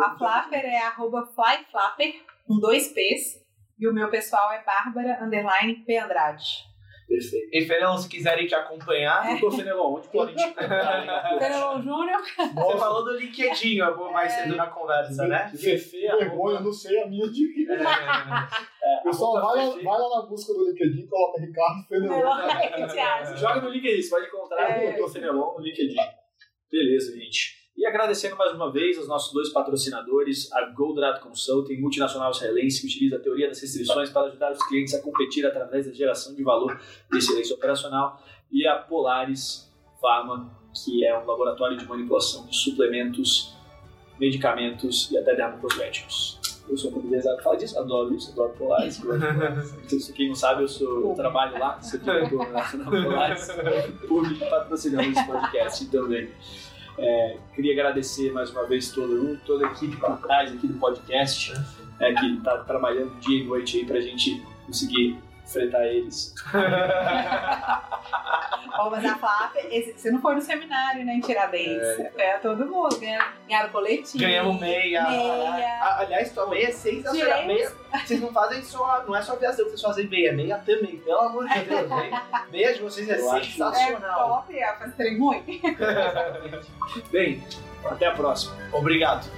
A Flapper é arroba flyflapper, com dois P's. E o meu pessoal é Bárbara, underline, P Andrade. Perfeito. E Fernão, se quiserem te acompanhar, Doutor Fenelon, onde podem te encontrar? <laughs> Fenelon Júnior. você falou do LinkedIn, eu vou mais cedo na conversa, né? Fefe, Vergonha, eu não sei a minha de. É, <laughs> Pessoal, arroba vai lá, vai lá na busca do LinkedIn, coloca Ricardo Fenelon. Fenelon, <laughs> o? Joga no LinkedIn, você pode encontrar É. o Doutor Fenelon no LinkedIn. Beleza, gente. E agradecendo mais uma vez aos nossos dois patrocinadores, a Goldrado Consulting, multinacional israelense, que utiliza a teoria das restrições para ajudar os clientes a competir através da geração de valor e excelência operacional, e a Polaris Pharma, que é um laboratório de manipulação de suplementos, medicamentos e até dermocosméticos. Eu sou comunizado que fala disso, adoro isso, adoro Polaris. <laughs> de. Se quem não sabe, eu, sou, eu trabalho lá, sou diretor na, Polaris, <laughs> por patrocinando esse podcast também. É, queria agradecer mais uma vez todo mundo, toda a equipe por trás aqui do podcast, é, que está trabalhando dia e noite aí pra gente conseguir enfrentar eles. <laughs> Ó, mas a esse- você não foi no seminário, né, em Tiradentes. É, todo mundo. Ganharam, ganharam coletinho. Ganhamos meia. Meia. Ah, Aliás, tua meia é sensacional. Tirei. Meia, vocês não fazem só, não é só aviação que vocês fazem meia, meia também, pelo amor de Deus. Meia, <laughs> meia de vocês é Eu acho- É sensacional. top, é, faz trem muito. <laughs> Bem, até a próxima. Obrigado.